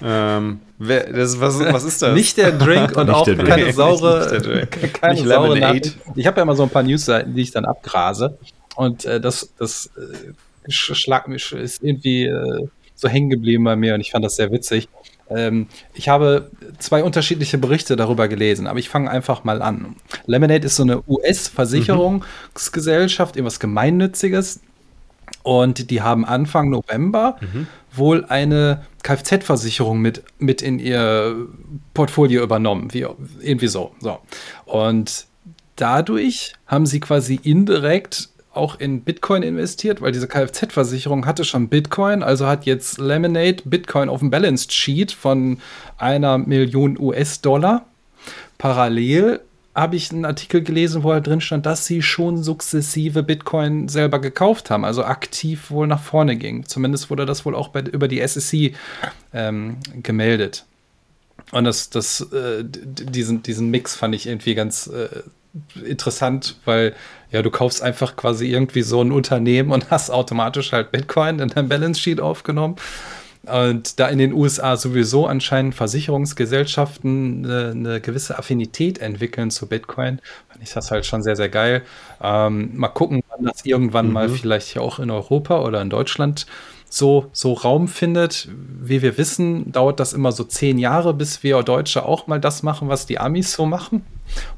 Ja. Ähm, wer, das, was, was ist das? Nicht der Drink und auch Drink. keine saure, nicht keine nicht saure Lemonade. Ich habe ja immer so ein paar Newsseiten, die ich dann abgrase. Und äh, das, das äh, schlag mich ist irgendwie äh, so hängen geblieben bei mir und ich fand das sehr witzig. Ähm, ich habe zwei unterschiedliche Berichte darüber gelesen, aber ich fange einfach mal an. Lemonade ist so eine US-Versicherungsgesellschaft, mhm. irgendwas Gemeinnütziges, und die haben Anfang November mhm. wohl eine Kfz-Versicherung mit, mit in ihr Portfolio übernommen. Wie, irgendwie so, so. Und dadurch haben sie quasi indirekt auch in Bitcoin investiert, weil diese Kfz-Versicherung hatte schon Bitcoin, also hat jetzt Lemonade Bitcoin auf dem Balance Sheet von einer Million US-Dollar. Parallel habe ich einen Artikel gelesen, wo halt drin stand, dass sie schon sukzessive Bitcoin selber gekauft haben, also aktiv wohl nach vorne ging. Zumindest wurde das wohl auch bei, über die SEC ähm, gemeldet. Und das, das, äh, diesen, diesen Mix fand ich irgendwie ganz äh, interessant, weil ja, du kaufst einfach quasi irgendwie so ein Unternehmen und hast automatisch halt Bitcoin in dein Balance Sheet aufgenommen. Und da in den USA sowieso anscheinend Versicherungsgesellschaften eine, eine gewisse Affinität entwickeln zu Bitcoin, fand ich das halt schon sehr, sehr geil. Ähm, mal gucken, wann das irgendwann mhm. mal vielleicht hier auch in Europa oder in Deutschland so, so Raum findet. Wie wir wissen, dauert das immer so zehn Jahre, bis wir Deutsche auch mal das machen, was die Amis so machen.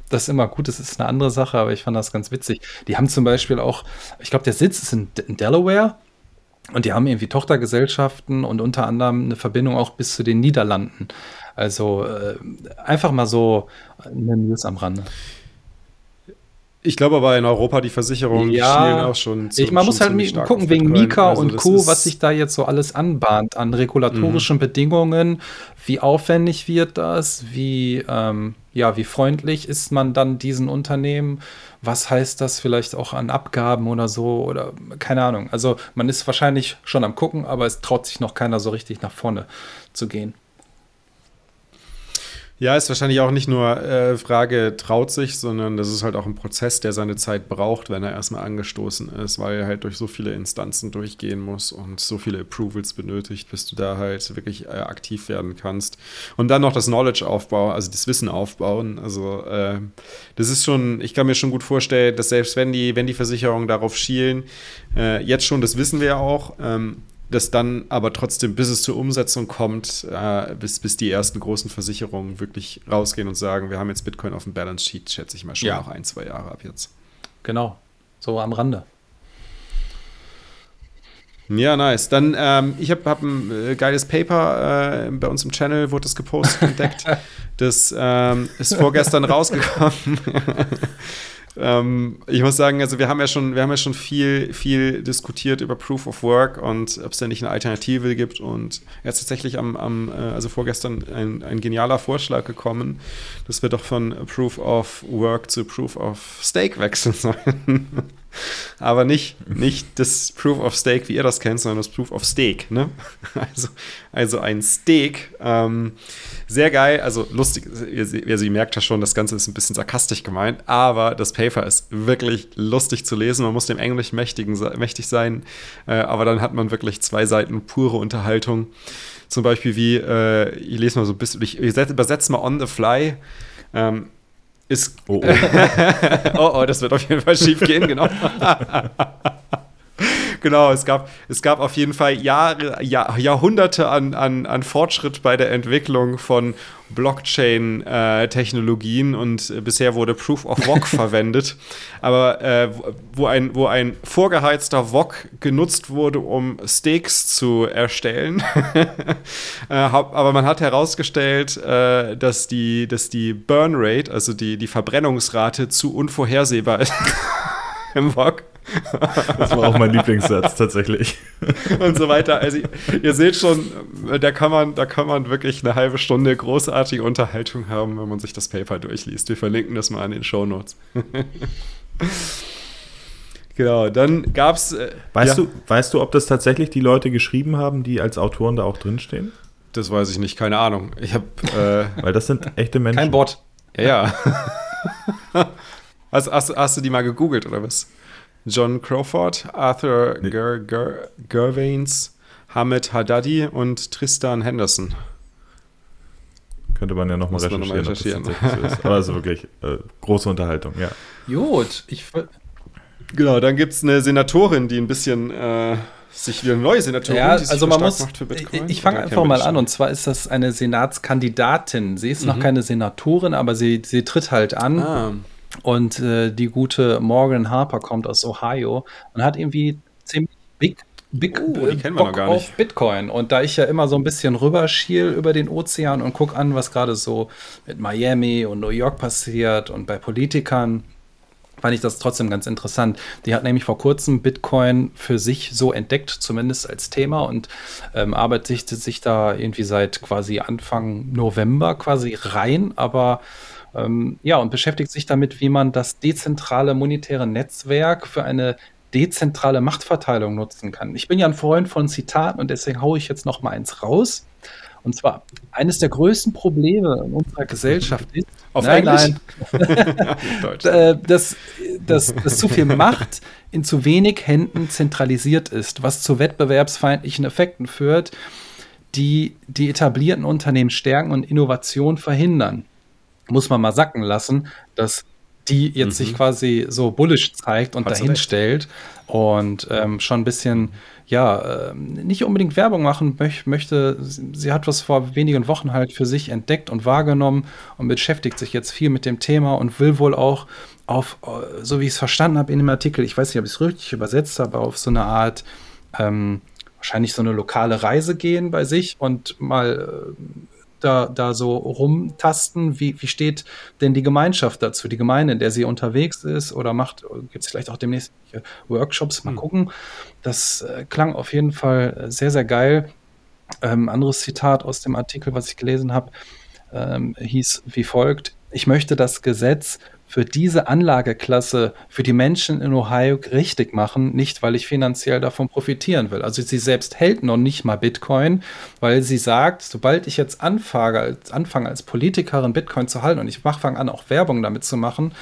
Das ist immer gut, das ist eine andere Sache, aber ich fand das ganz witzig. Die haben zum Beispiel auch, ich glaube, der Sitz ist in, in Delaware und die haben irgendwie Tochtergesellschaften und unter anderem eine Verbindung auch bis zu den Niederlanden. Also äh, einfach mal so eine News am Rande. Ich glaube aber in Europa die Versicherungen ja, auch schon. Zu, ich, man muss halt gucken wegen Mika also und Co., was sich da jetzt so alles anbahnt an regulatorischen mhm. Bedingungen. Wie aufwendig wird das? Wie, ähm, ja, wie freundlich ist man dann diesen Unternehmen? Was heißt das vielleicht auch an Abgaben oder so? Oder keine Ahnung. Also man ist wahrscheinlich schon am gucken, aber es traut sich noch keiner so richtig nach vorne zu gehen. Ja, ist wahrscheinlich auch nicht nur äh, Frage, traut sich, sondern das ist halt auch ein Prozess, der seine Zeit braucht, wenn er erstmal angestoßen ist, weil er halt durch so viele Instanzen durchgehen muss und so viele Approvals benötigt, bis du da halt wirklich äh, aktiv werden kannst. Und dann noch das Knowledge aufbauen, also das Wissen aufbauen. Also äh, das ist schon, ich kann mir schon gut vorstellen, dass selbst wenn die, wenn die Versicherungen darauf schielen, äh, jetzt schon, das wissen wir ja auch, ähm, das dann aber trotzdem, bis es zur Umsetzung kommt, äh, bis, bis die ersten großen Versicherungen wirklich rausgehen und sagen, wir haben jetzt Bitcoin auf dem Balance Sheet, schätze ich mal schon ja. noch ein, zwei Jahre ab jetzt. Genau, so am Rande. Ja, nice. Dann, ähm, ich habe hab ein äh, geiles Paper äh, bei uns im Channel, wurde das gepostet, entdeckt. Das ähm, ist vorgestern rausgekommen. Ähm, ich muss sagen, also wir haben ja schon, wir haben ja schon viel, viel diskutiert über Proof of Work und ob es da nicht eine Alternative gibt. Und jetzt tatsächlich am, am äh, also vorgestern ein, ein genialer Vorschlag gekommen, dass wir doch von Proof of Work zu Proof of Stake wechseln sollen. Aber nicht, nicht das Proof of Stake, wie ihr das kennt, sondern das Proof of Stake. Ne? Also, also ein Steak. Ähm, sehr geil, also lustig, ihr, also ihr merkt ja schon, das Ganze ist ein bisschen sarkastisch gemeint, aber das Paper ist wirklich lustig zu lesen. Man muss dem Englisch mächtigen, mächtig sein, äh, aber dann hat man wirklich zwei Seiten pure Unterhaltung. Zum Beispiel wie, äh, ich lese mal so ein bisschen, ich, ich übersetze mal on the fly. Ähm, ist. Oh, oh. oh, oh, das wird auf jeden Fall schief gehen, genau. genau, es gab, es gab auf jeden Fall Jahre, Jahr, Jahrhunderte an, an, an Fortschritt bei der Entwicklung von Blockchain-Technologien äh, und äh, bisher wurde Proof of Work verwendet. Aber äh, wo, ein, wo ein vorgeheizter Wok genutzt wurde, um Steaks zu erstellen. äh, aber man hat herausgestellt, äh, dass, die, dass die Burn Rate, also die, die Verbrennungsrate, zu unvorhersehbar ist im Wok. Das war auch mein Lieblingssatz tatsächlich. Und so weiter. Also ihr seht schon, da kann man, da kann man wirklich eine halbe Stunde großartige Unterhaltung haben, wenn man sich das Paper durchliest. Wir verlinken das mal an den Show Notes. genau, dann gab's. Äh, weißt ja. du, weißt du, ob das tatsächlich die Leute geschrieben haben, die als Autoren da auch drinstehen? Das weiß ich nicht, keine Ahnung. Ich habe, äh, weil das sind echte Menschen. Kein Bot. Ja. ja. hast, hast, hast du die mal gegoogelt oder was? John Crawford, Arthur nee. Ger Ger Gervains, Hamid Haddadi und Tristan Henderson. Könnte man ja nochmal recherchieren. Noch recherchieren. So ist. Aber also wirklich äh, große Unterhaltung, ja. Gut, ich. Genau, dann gibt es eine Senatorin, die ein bisschen äh, sich wieder eine neue Senatorin, ja, die sich also man muss, Ich, ich fange einfach mal an und zwar ist das eine Senatskandidatin. Sie ist mhm. noch keine Senatorin, aber sie, sie tritt halt an. Ah. Und äh, die gute Morgan Harper kommt aus Ohio und hat irgendwie ziemlich big Big äh, Bock auf Bitcoin. Und da ich ja immer so ein bisschen rüberschiel über den Ozean und gucke an, was gerade so mit Miami und New York passiert und bei Politikern, fand ich das trotzdem ganz interessant. Die hat nämlich vor kurzem Bitcoin für sich so entdeckt, zumindest als Thema, und ähm, arbeitet sich da irgendwie seit quasi Anfang November quasi rein, aber ähm, ja, und beschäftigt sich damit, wie man das dezentrale monetäre Netzwerk für eine dezentrale Machtverteilung nutzen kann. Ich bin ja ein Freund von Zitaten und deswegen haue ich jetzt noch mal eins raus. Und zwar, eines der größten Probleme in unserer Gesellschaft ist, Auf nein, Englisch? nein, äh, dass, dass, dass zu viel Macht in zu wenig Händen zentralisiert ist, was zu wettbewerbsfeindlichen Effekten führt die die etablierten Unternehmen stärken und Innovation verhindern. Muss man mal sacken lassen, dass die jetzt mhm. sich quasi so bullish zeigt und dahin stellt und ähm, schon ein bisschen, ja, äh, nicht unbedingt Werbung machen möch möchte. Sie, sie, hat was vor wenigen Wochen halt für sich entdeckt und wahrgenommen und beschäftigt sich jetzt viel mit dem Thema und will wohl auch auf, äh, so wie ich es verstanden habe in dem Artikel, ich weiß nicht, ob ich es richtig übersetzt habe, auf so eine Art, ähm, wahrscheinlich so eine lokale Reise gehen bei sich und mal äh, da, da so rumtasten? Wie, wie steht denn die Gemeinschaft dazu, die Gemeinde, in der sie unterwegs ist oder macht, gibt es vielleicht auch demnächst Workshops? Mal hm. gucken. Das äh, klang auf jeden Fall sehr, sehr geil. Ähm, anderes Zitat aus dem Artikel, was ich gelesen habe, ähm, hieß wie folgt: Ich möchte das Gesetz für diese Anlageklasse für die Menschen in Ohio richtig machen, nicht weil ich finanziell davon profitieren will. Also sie selbst hält noch nicht mal Bitcoin, weil sie sagt, sobald ich jetzt anfange als, anfange als Politikerin Bitcoin zu halten und ich fange an auch Werbung damit zu machen,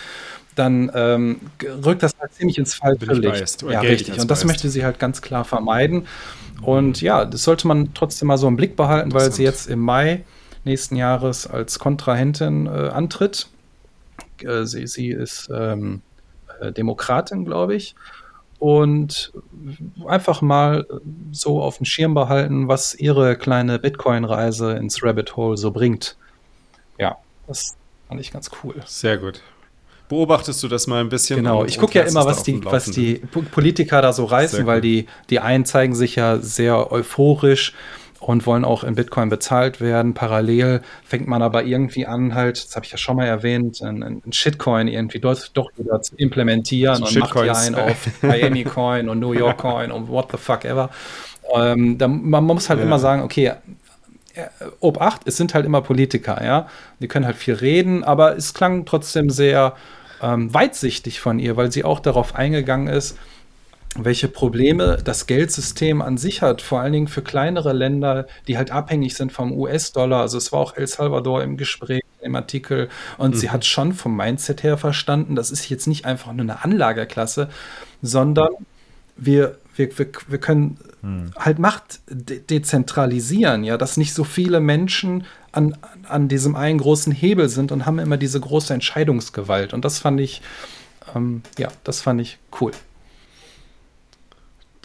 dann ähm, rückt das halt ziemlich ins falsche Licht. Ja, richtig. Und das möchte sie halt ganz klar vermeiden. Und ja, das sollte man trotzdem mal so im Blick behalten, weil sie jetzt im Mai nächsten Jahres als Kontrahentin äh, antritt. Äh, sie, sie ist ähm, äh, Demokratin, glaube ich. Und einfach mal so auf dem Schirm behalten, was ihre kleine Bitcoin-Reise ins Rabbit Hole so bringt. Ja, das fand ich ganz cool. Sehr gut. Beobachtest du das mal ein bisschen? Genau, ich gucke ja immer, was die, was die Politiker da so reißen, weil die, die einen zeigen sich ja sehr euphorisch und wollen auch in Bitcoin bezahlt werden. Parallel fängt man aber irgendwie an, halt, das habe ich ja schon mal erwähnt, ein, Shitcoin irgendwie dort doch wieder zu implementieren und macht die einen auf Miami Coin und New York Coin und what the fuck ever. Ähm, da, man, muss halt ja. immer sagen, okay, äh, Obacht, es sind halt immer Politiker, ja. Die können halt viel reden, aber es klang trotzdem sehr ähm, weitsichtig von ihr, weil sie auch darauf eingegangen ist, welche Probleme das Geldsystem an sich hat, vor allen Dingen für kleinere Länder, die halt abhängig sind vom US-Dollar. Also es war auch El Salvador im Gespräch, im Artikel, und mhm. sie hat schon vom Mindset her verstanden, das ist jetzt nicht einfach nur eine Anlageklasse, sondern wir, wir, wir, wir können mhm. halt Macht de dezentralisieren, ja, dass nicht so viele Menschen an, an diesem einen großen Hebel sind und haben immer diese große Entscheidungsgewalt. Und das fand ich, ähm, ja, das fand ich cool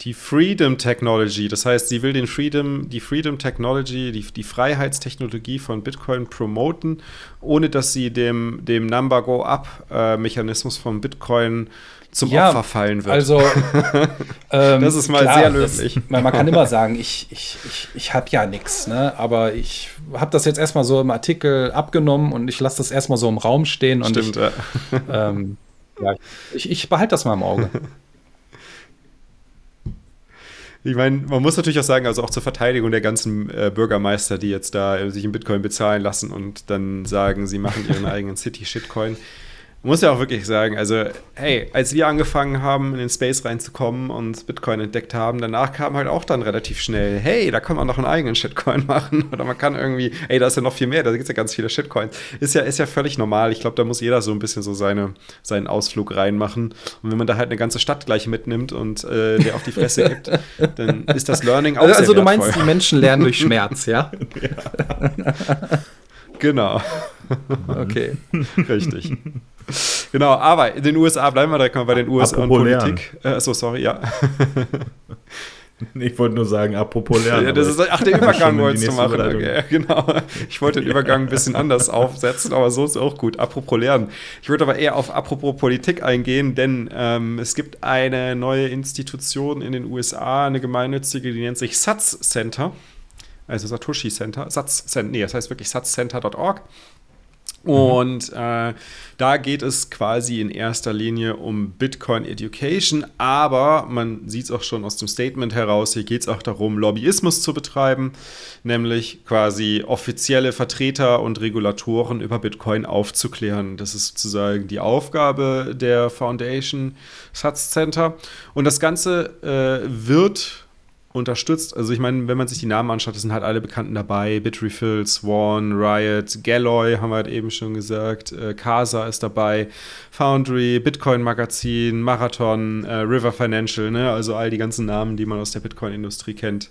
die Freedom Technology. Das heißt, sie will den Freedom, die Freedom Technology, die, die Freiheitstechnologie von Bitcoin promoten, ohne dass sie dem, dem Number Go Up-Mechanismus äh, von Bitcoin zum ja, Opfer fallen wird. Also, ähm, das ist mal klar, sehr löblich. Das, man, kann immer sagen, ich, ich, ich, ich habe ja nichts, ne? aber ich habe das jetzt erstmal so im Artikel abgenommen und ich lasse das erstmal so im Raum stehen. Und Stimmt, ich, ja. Ähm, ja, ich, ich behalte das mal im Auge. Ich meine, man muss natürlich auch sagen, also auch zur Verteidigung der ganzen äh, Bürgermeister, die jetzt da äh, sich in Bitcoin bezahlen lassen und dann sagen, sie machen ihren eigenen City-Shitcoin muss ja auch wirklich sagen, also, hey, als wir angefangen haben, in den Space reinzukommen und Bitcoin entdeckt haben, danach kam halt auch dann relativ schnell, hey, da kann man noch einen eigenen Shitcoin machen. Oder man kann irgendwie, ey, da ist ja noch viel mehr, da gibt es ja ganz viele Shitcoins. Ist ja, ist ja völlig normal. Ich glaube, da muss jeder so ein bisschen so seine, seinen Ausflug reinmachen. Und wenn man da halt eine ganze Stadt gleich mitnimmt und äh, der auf die Fresse gibt, dann ist das Learning auch also, Also, du meinst, die Menschen lernen durch Schmerz, ja? ja. genau. Okay. Richtig. Genau, aber in den USA, bleiben wir direkt mal bei den USA apropos und Politik. Äh, so, sorry, ja. Ich wollte nur sagen, apropos lernen. Ja, das ist, ach, den Übergang wolltest du machen. Okay, genau. Ich wollte den Übergang ein bisschen anders aufsetzen, aber so ist auch gut. Apropos lernen. Ich würde aber eher auf apropos Politik eingehen, denn ähm, es gibt eine neue Institution in den USA, eine gemeinnützige, die nennt sich SATS Center. Also Satoshi Center. SATS Center, nee, das heißt wirklich satscenter.org. Und äh, da geht es quasi in erster Linie um Bitcoin Education, aber man sieht es auch schon aus dem Statement heraus, hier geht es auch darum, Lobbyismus zu betreiben, nämlich quasi offizielle Vertreter und Regulatoren über Bitcoin aufzuklären. Das ist sozusagen die Aufgabe der Foundation Satz Center. Und das Ganze äh, wird unterstützt. Also ich meine, wenn man sich die Namen anschaut, sind halt alle Bekannten dabei. Bitrefill, Swan, Riot, Galloy haben wir halt eben schon gesagt. Äh, Casa ist dabei. Foundry, Bitcoin Magazin, Marathon, äh, River Financial, ne? also all die ganzen Namen, die man aus der Bitcoin-Industrie kennt.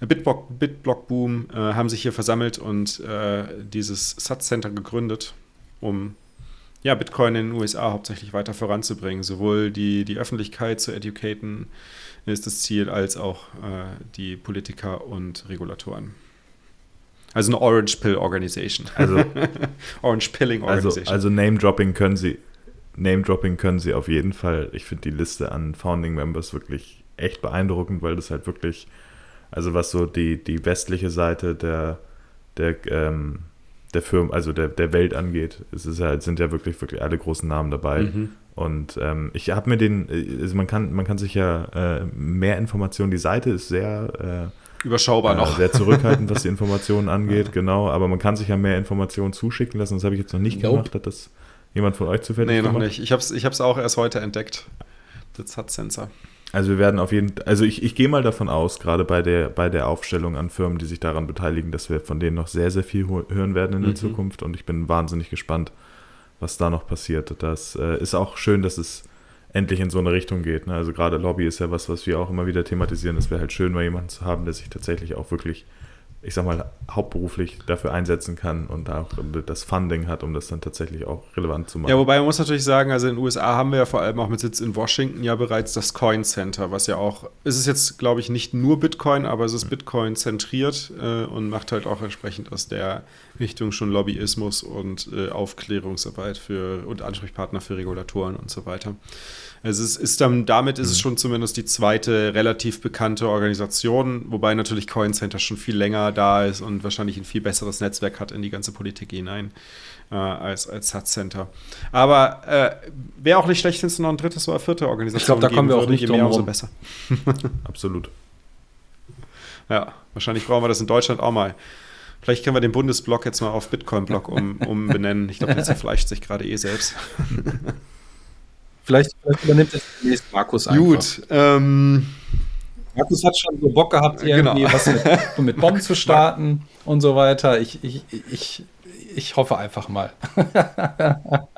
Bitblock, Bitblock Boom äh, haben sich hier versammelt und äh, dieses Satz Center gegründet, um ja, Bitcoin in den USA hauptsächlich weiter voranzubringen. Sowohl die, die Öffentlichkeit zu educaten ist das Ziel, als auch äh, die Politiker und Regulatoren. Also eine Orange Pill Organization. Also Orange Pilling Organization. Also, also Name Dropping können sie, Name Dropping können sie auf jeden Fall. Ich finde die Liste an Founding Members wirklich echt beeindruckend, weil das halt wirklich, also was so die, die westliche Seite der, der, ähm, der Firma, also der, der Welt angeht, es ist halt, sind ja wirklich, wirklich alle großen Namen dabei. Mhm. Und ähm, ich habe mir den, also man kann, man kann sich ja äh, mehr Informationen, die Seite ist sehr äh, überschaubar äh, noch. Sehr zurückhaltend, was die Informationen angeht, genau. Aber man kann sich ja mehr Informationen zuschicken lassen. Das habe ich jetzt noch nicht nope. gemacht. Hat das jemand von euch zufällig Nee, noch gemacht? nicht. Ich habe es ich auch erst heute entdeckt. Das hat Sensor. Also wir werden auf jeden also ich, ich gehe mal davon aus, gerade bei der, bei der Aufstellung an Firmen, die sich daran beteiligen, dass wir von denen noch sehr, sehr viel hören werden in der mhm. Zukunft und ich bin wahnsinnig gespannt, was da noch passiert. Das äh, ist auch schön, dass es endlich in so eine Richtung geht. Ne? Also gerade Lobby ist ja was, was wir auch immer wieder thematisieren. Es wäre halt schön, mal jemanden zu haben, der sich tatsächlich auch wirklich ich sag mal, hauptberuflich dafür einsetzen kann und auch das Funding hat, um das dann tatsächlich auch relevant zu machen. Ja, wobei man muss natürlich sagen, also in den USA haben wir ja vor allem auch mit Sitz in Washington ja bereits das Coin Center, was ja auch, es ist jetzt, glaube ich, nicht nur Bitcoin, aber es ist Bitcoin zentriert äh, und macht halt auch entsprechend aus der Richtung schon Lobbyismus und äh, Aufklärungsarbeit für und Ansprechpartner für Regulatoren und so weiter. Also es ist dann, damit ist es mhm. schon zumindest die zweite relativ bekannte Organisation, wobei natürlich Coin Center schon viel länger da ist und wahrscheinlich ein viel besseres Netzwerk hat in die ganze Politik hinein äh, als, als Satz Center. Aber äh, wäre auch nicht schlecht, wenn es noch ein drittes oder vierte Organisation Ich glaube, da kommen wir auch nicht je mehr, umso besser. Absolut. Ja, wahrscheinlich brauchen wir das in Deutschland auch mal. Vielleicht können wir den Bundesblock jetzt mal auf Bitcoin-Block um, umbenennen. Ich glaube, der zerfleischt sich gerade eh selbst. Vielleicht, vielleicht übernimmt es demnächst Markus einfach. Gut. Ähm, Markus hat schon so Bock gehabt, irgendwie genau. was mit, mit Bomben zu starten und so weiter. Ich, ich, ich, ich hoffe einfach mal.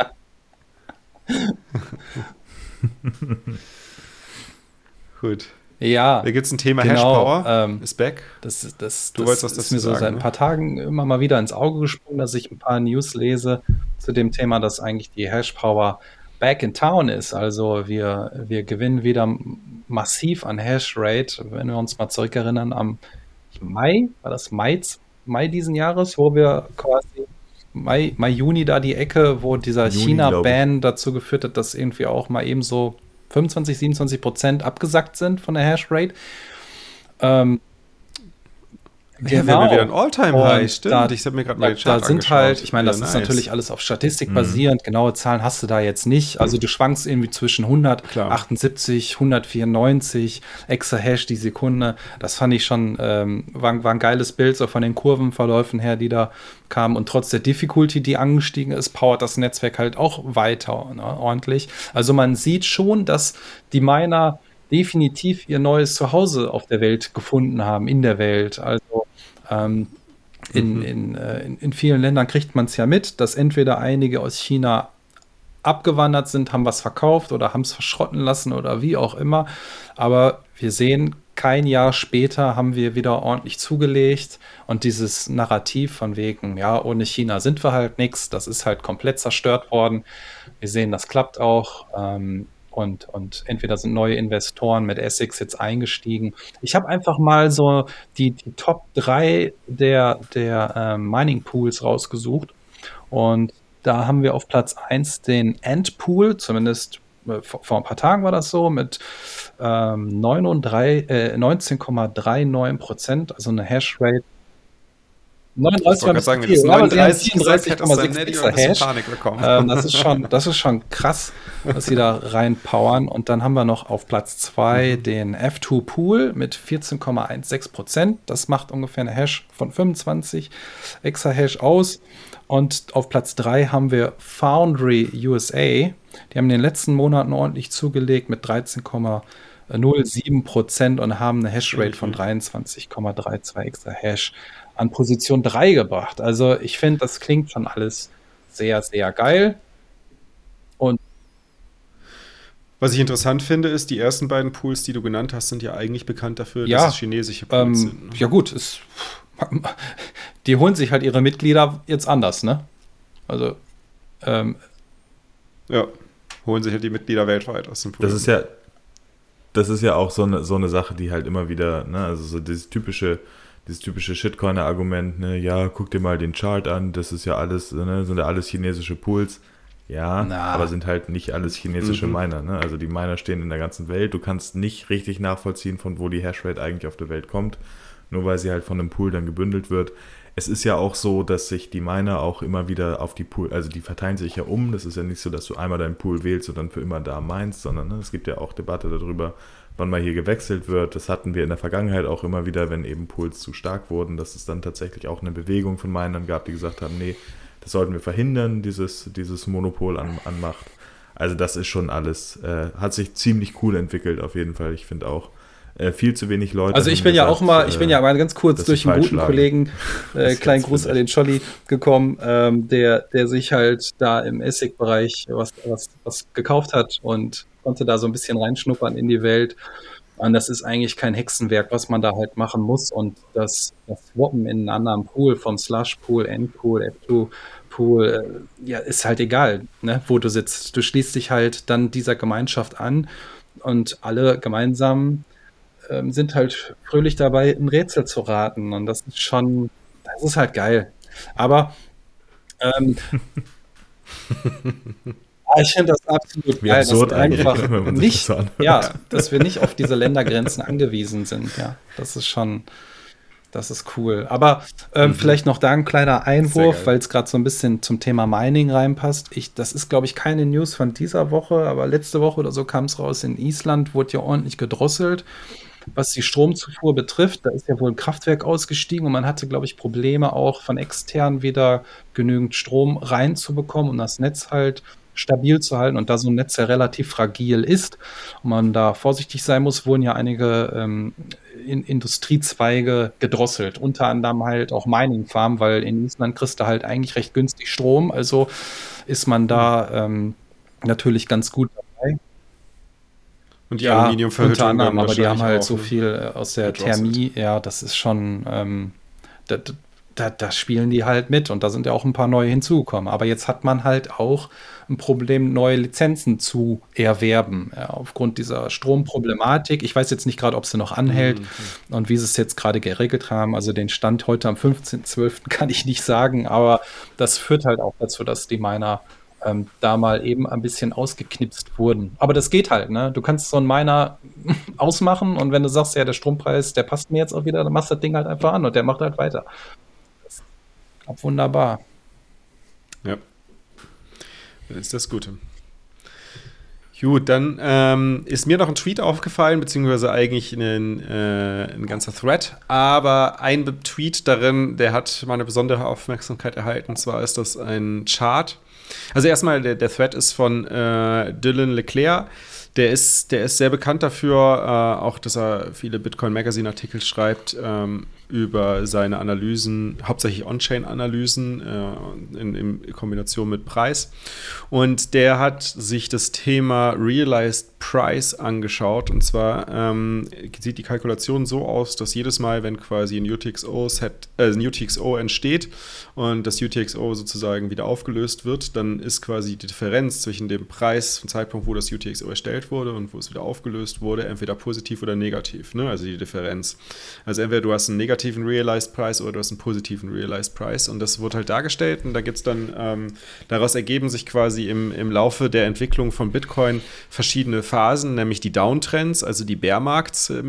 Gut. Ja. Da gibt es ein Thema genau, Hashpower. Ähm, ist back. Das, das, du das wolltest was ist mir so seit ein ne? paar Tagen immer mal wieder ins Auge gesprungen, dass ich ein paar News lese zu dem Thema, dass eigentlich die Hashpower back in town ist. Also wir, wir gewinnen wieder massiv an Hashrate. Wenn wir uns mal zurückerinnern, am Mai, war das Mai, Mai diesen Jahres, wo wir quasi Mai, Mai Juni da die Ecke, wo dieser China-Ban dazu geführt hat, dass irgendwie auch mal eben so 25, 27 Prozent abgesackt sind von der Hashrate. Ähm, Genau. Ja, wir haben wieder ein All-Time-High, stimmt. Da, ich habe mir gerade mal die Chart Da sind halt, ich meine, das ja, ist nice. natürlich alles auf Statistik mhm. basierend. Genaue Zahlen hast du da jetzt nicht. Also du schwankst irgendwie zwischen 178, 194 Exahash die Sekunde. Das fand ich schon, ähm, war, war, ein geiles Bild so von den Kurvenverläufen her, die da kamen. Und trotz der Difficulty, die angestiegen ist, powert das Netzwerk halt auch weiter ne, ordentlich. Also man sieht schon, dass die Miner definitiv ihr neues Zuhause auf der Welt gefunden haben, in der Welt. Also ähm, in, mhm. in, äh, in, in, vielen Ländern kriegt man es ja mit, dass entweder einige aus China abgewandert sind, haben was verkauft oder haben es verschrotten lassen oder wie auch immer. Aber wir sehen, kein Jahr später haben wir wieder ordentlich zugelegt und dieses Narrativ von wegen, ja, ohne China sind wir halt nichts, das ist halt komplett zerstört worden. Wir sehen, das klappt auch. Ähm, und, und entweder sind neue Investoren mit Essex jetzt eingestiegen. Ich habe einfach mal so die, die Top 3 der, der ähm, Mining Pools rausgesucht und da haben wir auf Platz 1 den Ant Pool, zumindest äh, vor, vor, ein paar Tagen war das so, mit ähm, 19,39 Prozent, also eine Hashrate 39 war sagen, viel. 39 34,6 Hash. Panik bekommen. Ähm, das, ist schon, das ist schon krass, was sie da reinpowern. Und dann haben wir noch auf Platz 2 mhm. den F2 Pool mit 14,16 Prozent. Das macht ungefähr eine Hash von 25 Exahash aus. Und auf Platz 3 haben wir Foundry USA. Die haben in den letzten Monaten ordentlich zugelegt mit 13,07 Prozent und haben eine Hashrate von 23,32 mhm. Exahash an Position 3 gebracht. Also ich finde, das klingt schon alles sehr, sehr geil. Und Was ich interessant finde, ist, die ersten beiden Pools, die du genannt hast, sind ja eigentlich bekannt dafür, ja, dass es chinesische Pools ähm, sind. Ne? Ja, gut, es, die holen sich halt ihre Mitglieder jetzt anders, ne? Also, ähm, ja, holen sich halt die Mitglieder weltweit aus dem Pool. Das ist ja, das ist ja auch so eine, so eine Sache, die halt immer wieder, ne, also so dieses typische, dieses typische Shitcoiner-Argument, ne, ja, guck dir mal den Chart an, das ist ja alles, ne, sind ja alles chinesische Pools. Ja, Na. aber sind halt nicht alles chinesische mhm. Miner. Ne? Also die Miner stehen in der ganzen Welt. Du kannst nicht richtig nachvollziehen, von wo die Hashrate eigentlich auf der Welt kommt, nur weil sie halt von einem Pool dann gebündelt wird. Es ist ja auch so, dass sich die Miner auch immer wieder auf die Pool, also die verteilen sich ja um. Das ist ja nicht so, dass du einmal deinen Pool wählst und dann für immer da meinst, sondern ne, es gibt ja auch Debatte darüber, wann mal hier gewechselt wird. Das hatten wir in der Vergangenheit auch immer wieder, wenn eben Pools zu stark wurden, dass es dann tatsächlich auch eine Bewegung von Minern gab, die gesagt haben, nee, das sollten wir verhindern, dieses, dieses Monopol an, an Macht. Also das ist schon alles, äh, hat sich ziemlich cool entwickelt auf jeden Fall. Ich finde auch äh, viel zu wenig Leute. Also ich bin gesagt, ja auch mal, ich bin ja mal ganz kurz durch einen guten schlagen. Kollegen, äh, kleinen Gruß an den Scholli gekommen, ähm, der, der sich halt da im Essig-Bereich was, was, was gekauft hat und konnte da so ein bisschen reinschnuppern in die Welt. Und das ist eigentlich kein Hexenwerk, was man da halt machen muss. Und das, das Swappen in einen anderen Pool, vom Slush-Pool, Endpool, F2, Pool, äh, ja, ist halt egal, ne, wo du sitzt. Du schließt dich halt dann dieser Gemeinschaft an und alle gemeinsam ähm, sind halt fröhlich dabei, ein Rätsel zu raten. Und das ist schon, das ist halt geil. Aber ähm, ich finde das absolut Wie geil, dass wir einfach nicht, ja, dass wir nicht auf diese Ländergrenzen angewiesen sind. Ja, das ist schon, das ist cool. Aber ähm, mhm. vielleicht noch da ein kleiner Einwurf, weil es gerade so ein bisschen zum Thema Mining reinpasst. Ich, das ist, glaube ich, keine News von dieser Woche, aber letzte Woche oder so kam es raus. In Island wurde ja ordentlich gedrosselt, was die Stromzufuhr betrifft. Da ist ja wohl ein Kraftwerk ausgestiegen und man hatte, glaube ich, Probleme auch von extern wieder genügend Strom reinzubekommen, um das Netz halt stabil zu halten. Und da so ein Netz ja relativ fragil ist und man da vorsichtig sein muss, wurden ja einige ähm, in Industriezweige gedrosselt. Unter anderem halt auch Mining Farm, weil in Island kriegst du halt eigentlich recht günstig Strom. Also ist man da ähm, natürlich ganz gut. Und die ja, Aluminiumverhüttung unter anderem, aber die haben halt so ne? viel äh, aus der Thermie. Ja, das ist schon, ähm, da, da, da, spielen die halt mit und da sind ja auch ein paar neue hinzugekommen. Aber jetzt hat man halt auch ein Problem, neue Lizenzen zu erwerben. Ja, aufgrund dieser Stromproblematik. Ich weiß jetzt nicht gerade, ob sie noch anhält mhm. und wie sie es jetzt gerade geregelt haben. Also den Stand heute am 15.12. kann ich nicht sagen, aber das führt halt auch dazu, dass die Miner ähm, da mal eben ein bisschen ausgeknipst wurden. Aber das geht halt, ne? Du kannst so einen Miner ausmachen und wenn du sagst, ja, der Strompreis, der passt mir jetzt auch wieder, dann machst du das Ding halt einfach an und der macht halt weiter. Das wunderbar. Ja. Dann ist das Gute. Gut, dann ähm, ist mir noch ein Tweet aufgefallen, beziehungsweise eigentlich ein, äh, ein ganzer Thread. Aber ein Tweet darin, der hat meine besondere Aufmerksamkeit erhalten. Und zwar ist das ein Chart. Also erstmal, der, der Thread ist von äh, Dylan Leclerc. Der ist, der ist sehr bekannt dafür, äh, auch dass er viele Bitcoin Magazine Artikel schreibt. Ähm, über seine Analysen, hauptsächlich On-Chain-Analysen äh, in, in, Kombination mit Preis. Und der hat sich das Thema Realized Price angeschaut. Und zwar ähm, sieht die Kalkulation so aus, dass jedes Mal, wenn quasi ein UTXO, set, äh, ein UTXO entsteht und das UTXO sozusagen wieder aufgelöst wird, dann ist quasi die Differenz zwischen dem Preis vom Zeitpunkt, wo das UTXO erstellt wurde und wo es wieder aufgelöst wurde, entweder positiv oder negativ. Ne? Also die Differenz. Also entweder du hast einen negativen negativen Realized Price oder du hast einen positiven Realized Price. Und das wird halt dargestellt und da gibt es dann, ähm, daraus ergeben sich quasi im, im Laufe der Entwicklung von Bitcoin verschiedene Phasen, nämlich die Downtrends, also die Bärmarkts, äh,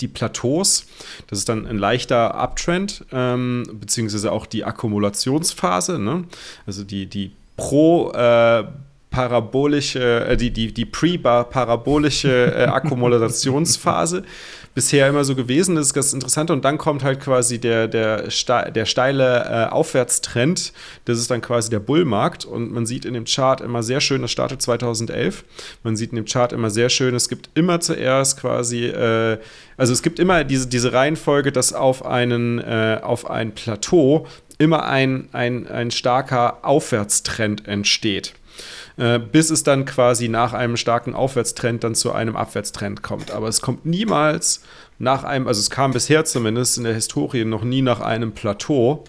die Plateaus. Das ist dann ein leichter Uptrend, ähm, beziehungsweise auch die Akkumulationsphase, ne? also die, die pro äh, parabolische, äh, die, die, die pre-parabolische äh, Akkumulationsphase bisher immer so gewesen. Das ist ganz interessant. Und dann kommt halt quasi der, der, der steile äh, Aufwärtstrend. Das ist dann quasi der Bullmarkt. Und man sieht in dem Chart immer sehr schön, das startet 2011. Man sieht in dem Chart immer sehr schön, es gibt immer zuerst quasi, äh, also es gibt immer diese, diese Reihenfolge, dass auf, einen, äh, auf ein Plateau immer ein, ein, ein starker Aufwärtstrend entsteht. Äh, bis es dann quasi nach einem starken Aufwärtstrend dann zu einem Abwärtstrend kommt. Aber es kommt niemals nach einem, also es kam bisher zumindest in der Historie noch nie nach einem Plateau,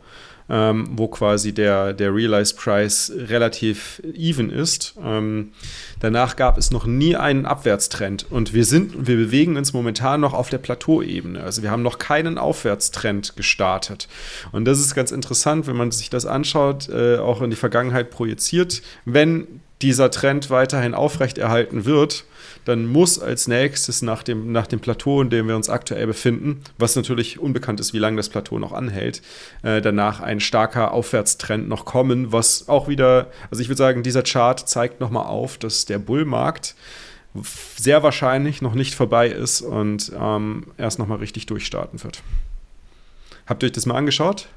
ähm, wo quasi der, der Realized Price relativ even ist. Ähm, danach gab es noch nie einen Abwärtstrend und wir sind, wir bewegen uns momentan noch auf der Plateauebene. Also wir haben noch keinen Aufwärtstrend gestartet. Und das ist ganz interessant, wenn man sich das anschaut, äh, auch in die Vergangenheit projiziert. Wenn dieser Trend weiterhin aufrechterhalten wird, dann muss als nächstes nach dem, nach dem Plateau, in dem wir uns aktuell befinden, was natürlich unbekannt ist, wie lange das Plateau noch anhält, äh, danach ein starker Aufwärtstrend noch kommen, was auch wieder, also ich würde sagen, dieser Chart zeigt nochmal auf, dass der Bullmarkt sehr wahrscheinlich noch nicht vorbei ist und ähm, erst nochmal richtig durchstarten wird. Habt ihr euch das mal angeschaut?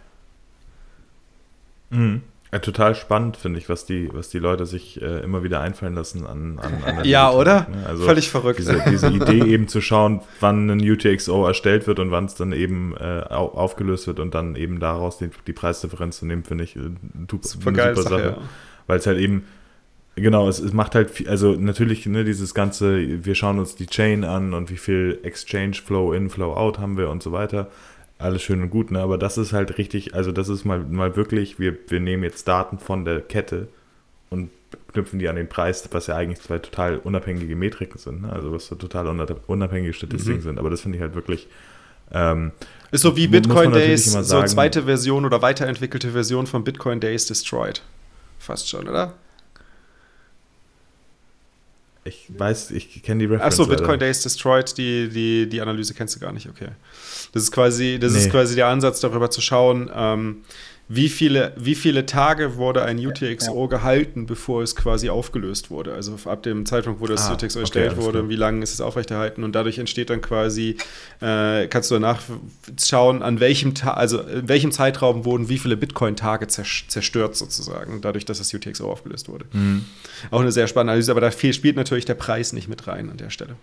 Mhm. Ja, total spannend, finde ich, was die, was die Leute sich äh, immer wieder einfallen lassen an, an, an Ja, oder? Ne? Also Völlig verrückt. Diese, diese Idee eben zu schauen, wann ein UTXO erstellt wird und wann es dann eben äh, aufgelöst wird und dann eben daraus die, die Preisdifferenz zu nehmen, finde ich äh, super, eine super Sache. Ja. Weil es halt eben, genau, es, es macht halt, viel, also natürlich ne, dieses ganze, wir schauen uns die Chain an und wie viel Exchange Flow in, Flow out haben wir und so weiter alles schön und gut, ne? aber das ist halt richtig, also das ist mal, mal wirklich, wir, wir nehmen jetzt Daten von der Kette und knüpfen die an den Preis, was ja eigentlich zwei total unabhängige Metriken sind, ne? also was so total unabhängige Statistiken mhm. sind, aber das finde ich halt wirklich. Ähm, ist so wie Bitcoin Days, so zweite Version oder weiterentwickelte Version von Bitcoin Days Destroyed. Fast schon, oder? Ich weiß, ich kenne die Reference. Achso, Bitcoin Days Destroyed, die, die, die Analyse kennst du gar nicht, okay. Das ist quasi, das nee. ist quasi der Ansatz, darüber zu schauen, ähm, wie viele, wie viele Tage wurde ein UTXO ja. gehalten, bevor es quasi aufgelöst wurde? Also ab dem Zeitpunkt, wo das ah, UTXO erstellt okay, wurde, wie lange ist es aufrechterhalten? Und dadurch entsteht dann quasi, äh, kannst du danach schauen, an welchem Tag, also in welchem Zeitraum wurden wie viele Bitcoin-Tage zerstört sozusagen, dadurch, dass das UTXO aufgelöst wurde. Mhm. Auch eine sehr spannende Analyse, aber da spielt natürlich der Preis nicht mit rein an der Stelle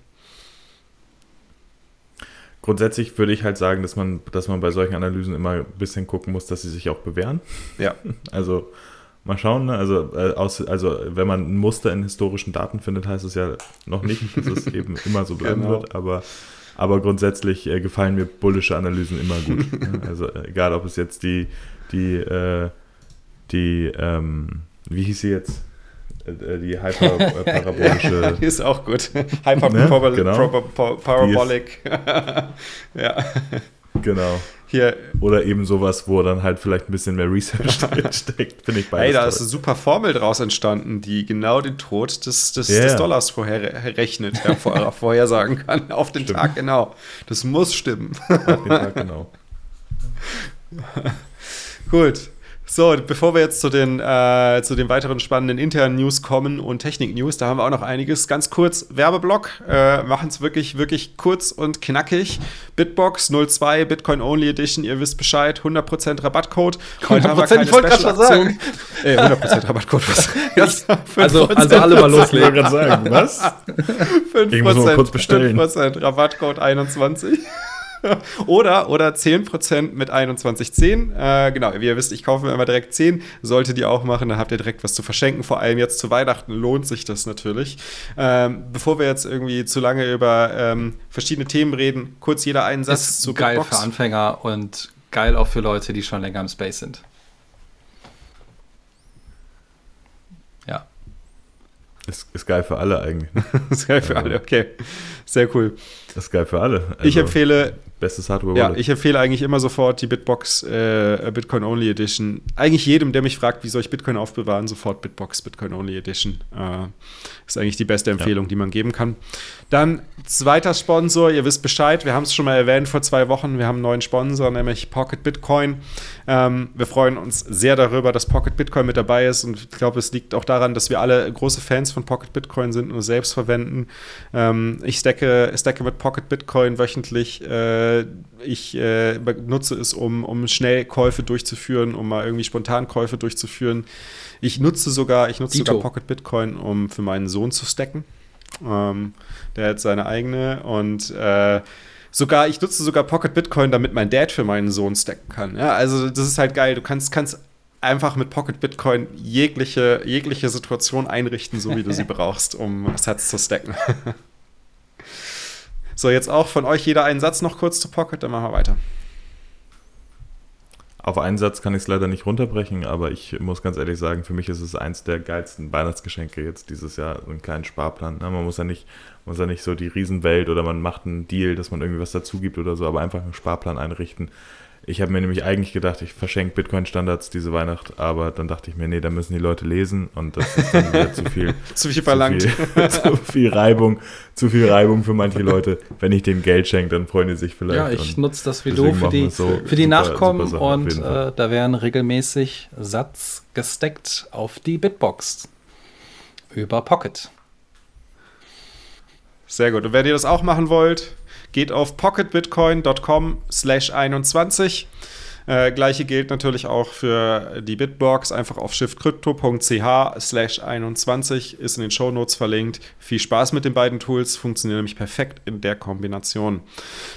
grundsätzlich würde ich halt sagen, dass man, dass man bei solchen Analysen immer ein bisschen gucken muss, dass sie sich auch bewähren. Ja. Also mal schauen, ne? also, äh, aus, also wenn man ein Muster in historischen Daten findet, heißt es ja noch nicht, dass es eben immer so bleiben genau. wird, aber, aber grundsätzlich äh, gefallen mir bullische Analysen immer gut. ne? Also egal, ob es jetzt die, die, äh, die, ähm, wie hieß sie jetzt? Äh, die hyperparabolische. die ist auch gut. Hyperparabolic. Ne? Genau. Ja. Genau. Hier. Oder eben sowas, wo dann halt vielleicht ein bisschen mehr Research steckt, finde ich beides. Hey, da ist eine super Formel draus entstanden, die genau den Tod des, des, yeah. des Dollars vorherrechnet, ja, vor, vorhersagen kann. Auf den Stimmt. Tag genau. Das muss stimmen. Auf den Tag genau. Gut. So, bevor wir jetzt zu den, äh, zu den weiteren spannenden internen News kommen und Technik-News, da haben wir auch noch einiges. Ganz kurz, Werbeblock, äh, machen es wirklich, wirklich kurz und knackig. Bitbox 02, Bitcoin Only Edition, ihr wisst Bescheid, 100% Rabattcode. Heute 100%, haben wir keine ich wollte gerade schon sagen. Äh, 100% Rabattcode, was? Yes. also, also alle mal loslegen. Ich sagen, was? 5%, ich muss mal kurz bestellen. 5% Rabattcode 21. oder, oder 10% mit 2110. Äh, genau, wie ihr wisst, ich kaufe mir immer direkt 10. Solltet ihr auch machen, dann habt ihr direkt was zu verschenken. Vor allem jetzt zu Weihnachten lohnt sich das natürlich. Ähm, bevor wir jetzt irgendwie zu lange über ähm, verschiedene Themen reden, kurz jeder einen Satz Ist zu geil Bitbox. für Anfänger und geil auch für Leute, die schon länger im Space sind. Ja. Ist, ist geil für alle eigentlich. ist geil für alle, okay. Sehr cool. Das ist geil für alle. Also ich empfehle. Bestes Hardware. Ja, ich empfehle eigentlich immer sofort die Bitbox äh, Bitcoin Only Edition. Eigentlich jedem, der mich fragt, wie soll ich Bitcoin aufbewahren, sofort Bitbox Bitcoin Only Edition. Äh, ist eigentlich die beste Empfehlung, ja. die man geben kann. Dann zweiter Sponsor, ihr wisst Bescheid, wir haben es schon mal erwähnt vor zwei Wochen. Wir haben einen neuen Sponsor, nämlich Pocket Bitcoin. Ähm, wir freuen uns sehr darüber, dass Pocket Bitcoin mit dabei ist und ich glaube, es liegt auch daran, dass wir alle große Fans von Pocket Bitcoin sind und es selbst verwenden. Ähm, ich stecke, stecke mit Pocket Bitcoin wöchentlich. Äh, ich äh, nutze es, um, um schnell Käufe durchzuführen, um mal irgendwie spontan Käufe durchzuführen. Ich nutze sogar, ich nutze sogar Pocket Bitcoin, um für meinen Sohn zu stacken. Ähm, der hat seine eigene und äh, sogar, ich nutze sogar Pocket Bitcoin, damit mein Dad für meinen Sohn stacken kann. Ja, also das ist halt geil. Du kannst, kannst einfach mit Pocket Bitcoin jegliche, jegliche Situation einrichten, so wie du sie brauchst, um Sets zu stacken. so, jetzt auch von euch jeder einen Satz noch kurz zu Pocket, dann machen wir weiter. Auf einen Satz kann ich es leider nicht runterbrechen, aber ich muss ganz ehrlich sagen, für mich ist es eins der geilsten Weihnachtsgeschenke jetzt dieses Jahr, so einen kleinen Sparplan. Ne? Man muss ja nicht, muss ja nicht so die Riesenwelt oder man macht einen Deal, dass man irgendwie was dazu gibt oder so, aber einfach einen Sparplan einrichten ich habe mir nämlich eigentlich gedacht, ich verschenke Bitcoin-Standards diese Weihnacht, aber dann dachte ich mir, nee, da müssen die Leute lesen und das ist dann wieder zu viel. zu viel verlangt. Zu viel, zu viel, Reibung, zu viel Reibung für manche Leute. Wenn ich denen Geld schenke, dann freuen die sich vielleicht. Ja, ich nutze das wie du für die, so für die super, Nachkommen super und äh, da werden regelmäßig Satz gesteckt auf die Bitbox über Pocket. Sehr gut. Und wenn ihr das auch machen wollt, Geht auf pocketbitcoin.com slash 21. Äh, gleiche gilt natürlich auch für die Bitbox. Einfach auf shiftcrypto.ch slash 21 ist in den Shownotes verlinkt. Viel Spaß mit den beiden Tools, funktionieren nämlich perfekt in der Kombination.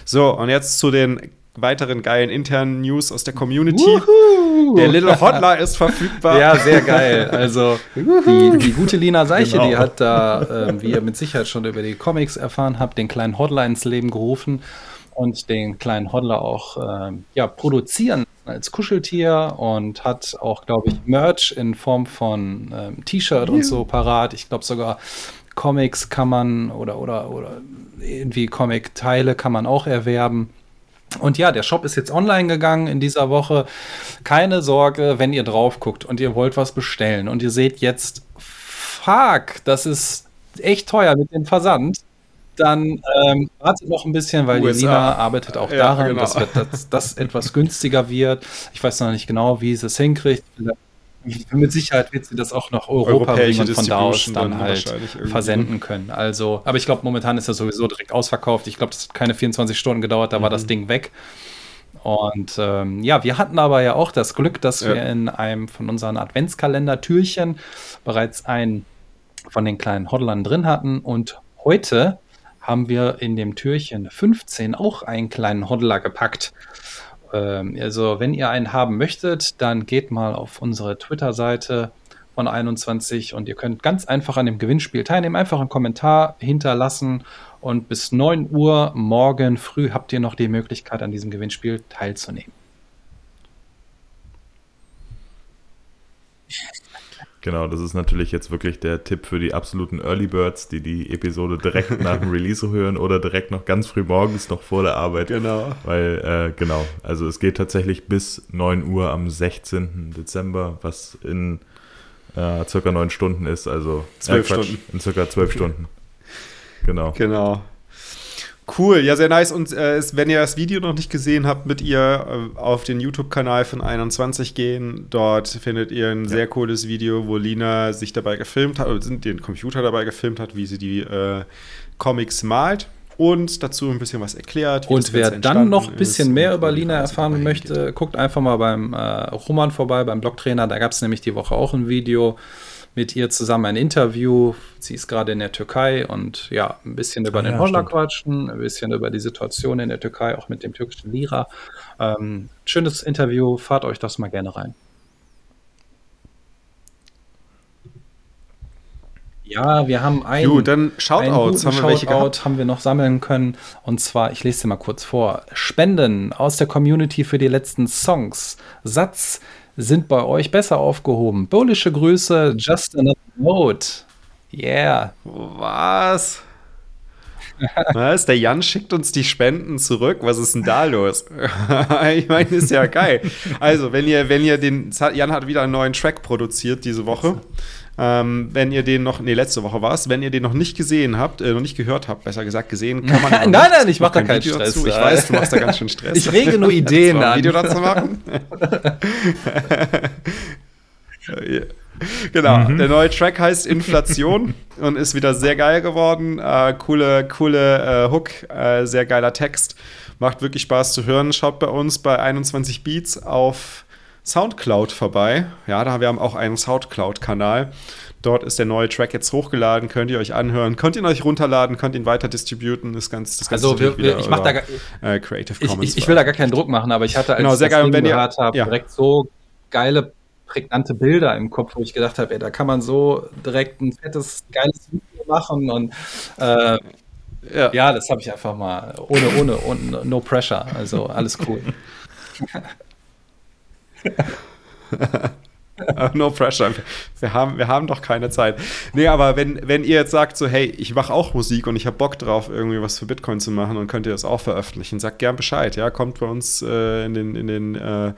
So, und jetzt zu den weiteren geilen internen News aus der Community. Wuhu. Der Little Hodler ist verfügbar. Ja, sehr geil. Also die, die gute Lina Seiche, genau. die hat da, äh, wie ihr mit Sicherheit schon über die Comics erfahren habt, den kleinen Hodler ins Leben gerufen und den kleinen Hodler auch äh, ja, produzieren als Kuscheltier und hat auch, glaube ich, Merch in Form von ähm, T-Shirt und so parat. Ich glaube sogar Comics kann man oder, oder, oder irgendwie Comic-Teile kann man auch erwerben. Und ja, der Shop ist jetzt online gegangen in dieser Woche. Keine Sorge, wenn ihr drauf guckt und ihr wollt was bestellen und ihr seht jetzt, fuck, das ist echt teuer mit dem Versand. Dann ähm, wartet noch ein bisschen, weil USA. die Lina arbeitet auch ja, daran, genau. dass das, das etwas günstiger wird. Ich weiß noch nicht genau, wie sie es hinkriegt. Vielleicht mit Sicherheit wird sie das auch nach Europa bringen und von da aus dann, dann halt versenden können. Also, aber ich glaube, momentan ist das sowieso direkt ausverkauft. Ich glaube, das hat keine 24 Stunden gedauert, da mhm. war das mhm. Ding weg. Und ähm, ja, wir hatten aber ja auch das Glück, dass ja. wir in einem von unseren Adventskalender-Türchen bereits einen von den kleinen Hodlern drin hatten. Und heute haben wir in dem Türchen 15 auch einen kleinen Hodler gepackt. Ähm, also, wenn ihr einen haben möchtet, dann geht mal auf unsere Twitter-Seite von 21 und ihr könnt ganz einfach an dem Gewinnspiel teilnehmen. Einfach einen Kommentar hinterlassen und bis 9 Uhr morgen früh habt ihr noch die Möglichkeit, an diesem Gewinnspiel teilzunehmen. Genau, das ist natürlich jetzt wirklich der Tipp für die absoluten Early Birds, die die Episode direkt nach dem Release hören oder direkt noch ganz früh morgens noch vor der Arbeit. Genau. Weil, äh, genau, also es geht tatsächlich bis 9 Uhr am 16. Dezember, was in äh, circa 9 Stunden ist, also 12 äh, Stunden. in circa 12 Stunden. Genau. Genau. Cool, ja, sehr nice. Und äh, wenn ihr das Video noch nicht gesehen habt, mit ihr äh, auf den YouTube-Kanal von 21 gehen. Dort findet ihr ein ja. sehr cooles Video, wo Lina sich dabei gefilmt hat, oder den Computer dabei gefilmt hat, wie sie die äh, Comics malt. Und dazu ein bisschen was erklärt. Und wer dann noch ein bisschen mehr über Lina erfahren möchte, guckt einfach mal beim äh, Roman vorbei, beim Blogtrainer. Da gab es nämlich die Woche auch ein Video mit ihr zusammen ein Interview. Sie ist gerade in der Türkei und ja, ein bisschen über ah, den ja, Holler quatschen, ein bisschen über die Situation in der Türkei, auch mit dem türkischen Lira. Ähm, schönes Interview, fahrt euch das mal gerne rein. Ja, wir haben einen, Gut, dann Shoutouts haben wir welche gehabt? haben wir noch sammeln können. Und zwar, ich lese dir mal kurz vor. Spenden aus der Community für die letzten Songs. Satz, sind bei euch besser aufgehoben. Bullische Grüße, Just Another Note. Yeah. Was? Was? Der Jan schickt uns die Spenden zurück. Was ist denn da los? ich meine, ist ja geil. Also, wenn ihr, wenn ihr den. Jan hat wieder einen neuen Track produziert diese Woche. Ähm, wenn ihr den noch, nee, letzte Woche war es, wenn ihr den noch nicht gesehen habt, äh, noch nicht gehört habt, besser gesagt gesehen, kann man. nein, nein, ich mach da keinen Stress. Dazu. Ich weiß, du machst da ganz schön Stress. ich rege nur Ideen an. Ein Video dazu machen. Genau, mhm. der neue Track heißt Inflation und ist wieder sehr geil geworden. Äh, coole, coole äh, Hook, äh, sehr geiler Text. Macht wirklich Spaß zu hören. Schaut bei uns bei 21 Beats auf Soundcloud vorbei. Ja, da haben wir auch einen Soundcloud-Kanal. Dort ist der neue Track jetzt hochgeladen, könnt ihr euch anhören, könnt ihn euch runterladen, könnt ihn weiter distributen. Das Ganze, das also wir, wir, ich mache da äh, Creative Commons. Ich, ich, ich, will da gar keinen Druck machen, aber ich hatte, als genau, sehr ich das geil, wenn gehört habe, ja. direkt so geile prägnante Bilder im Kopf, wo ich gedacht habe, ey, da kann man so direkt ein fettes, geiles Video machen und äh, ja. ja. das habe ich einfach mal ohne, ohne, ohne, no pressure. Also alles cool. no pressure. Wir haben, wir haben doch keine Zeit. Nee, aber wenn, wenn ihr jetzt sagt, so, hey, ich mache auch Musik und ich habe Bock drauf, irgendwie was für Bitcoin zu machen und könnt ihr das auch veröffentlichen, sagt gern Bescheid. Ja, kommt bei uns äh, in den, in den äh,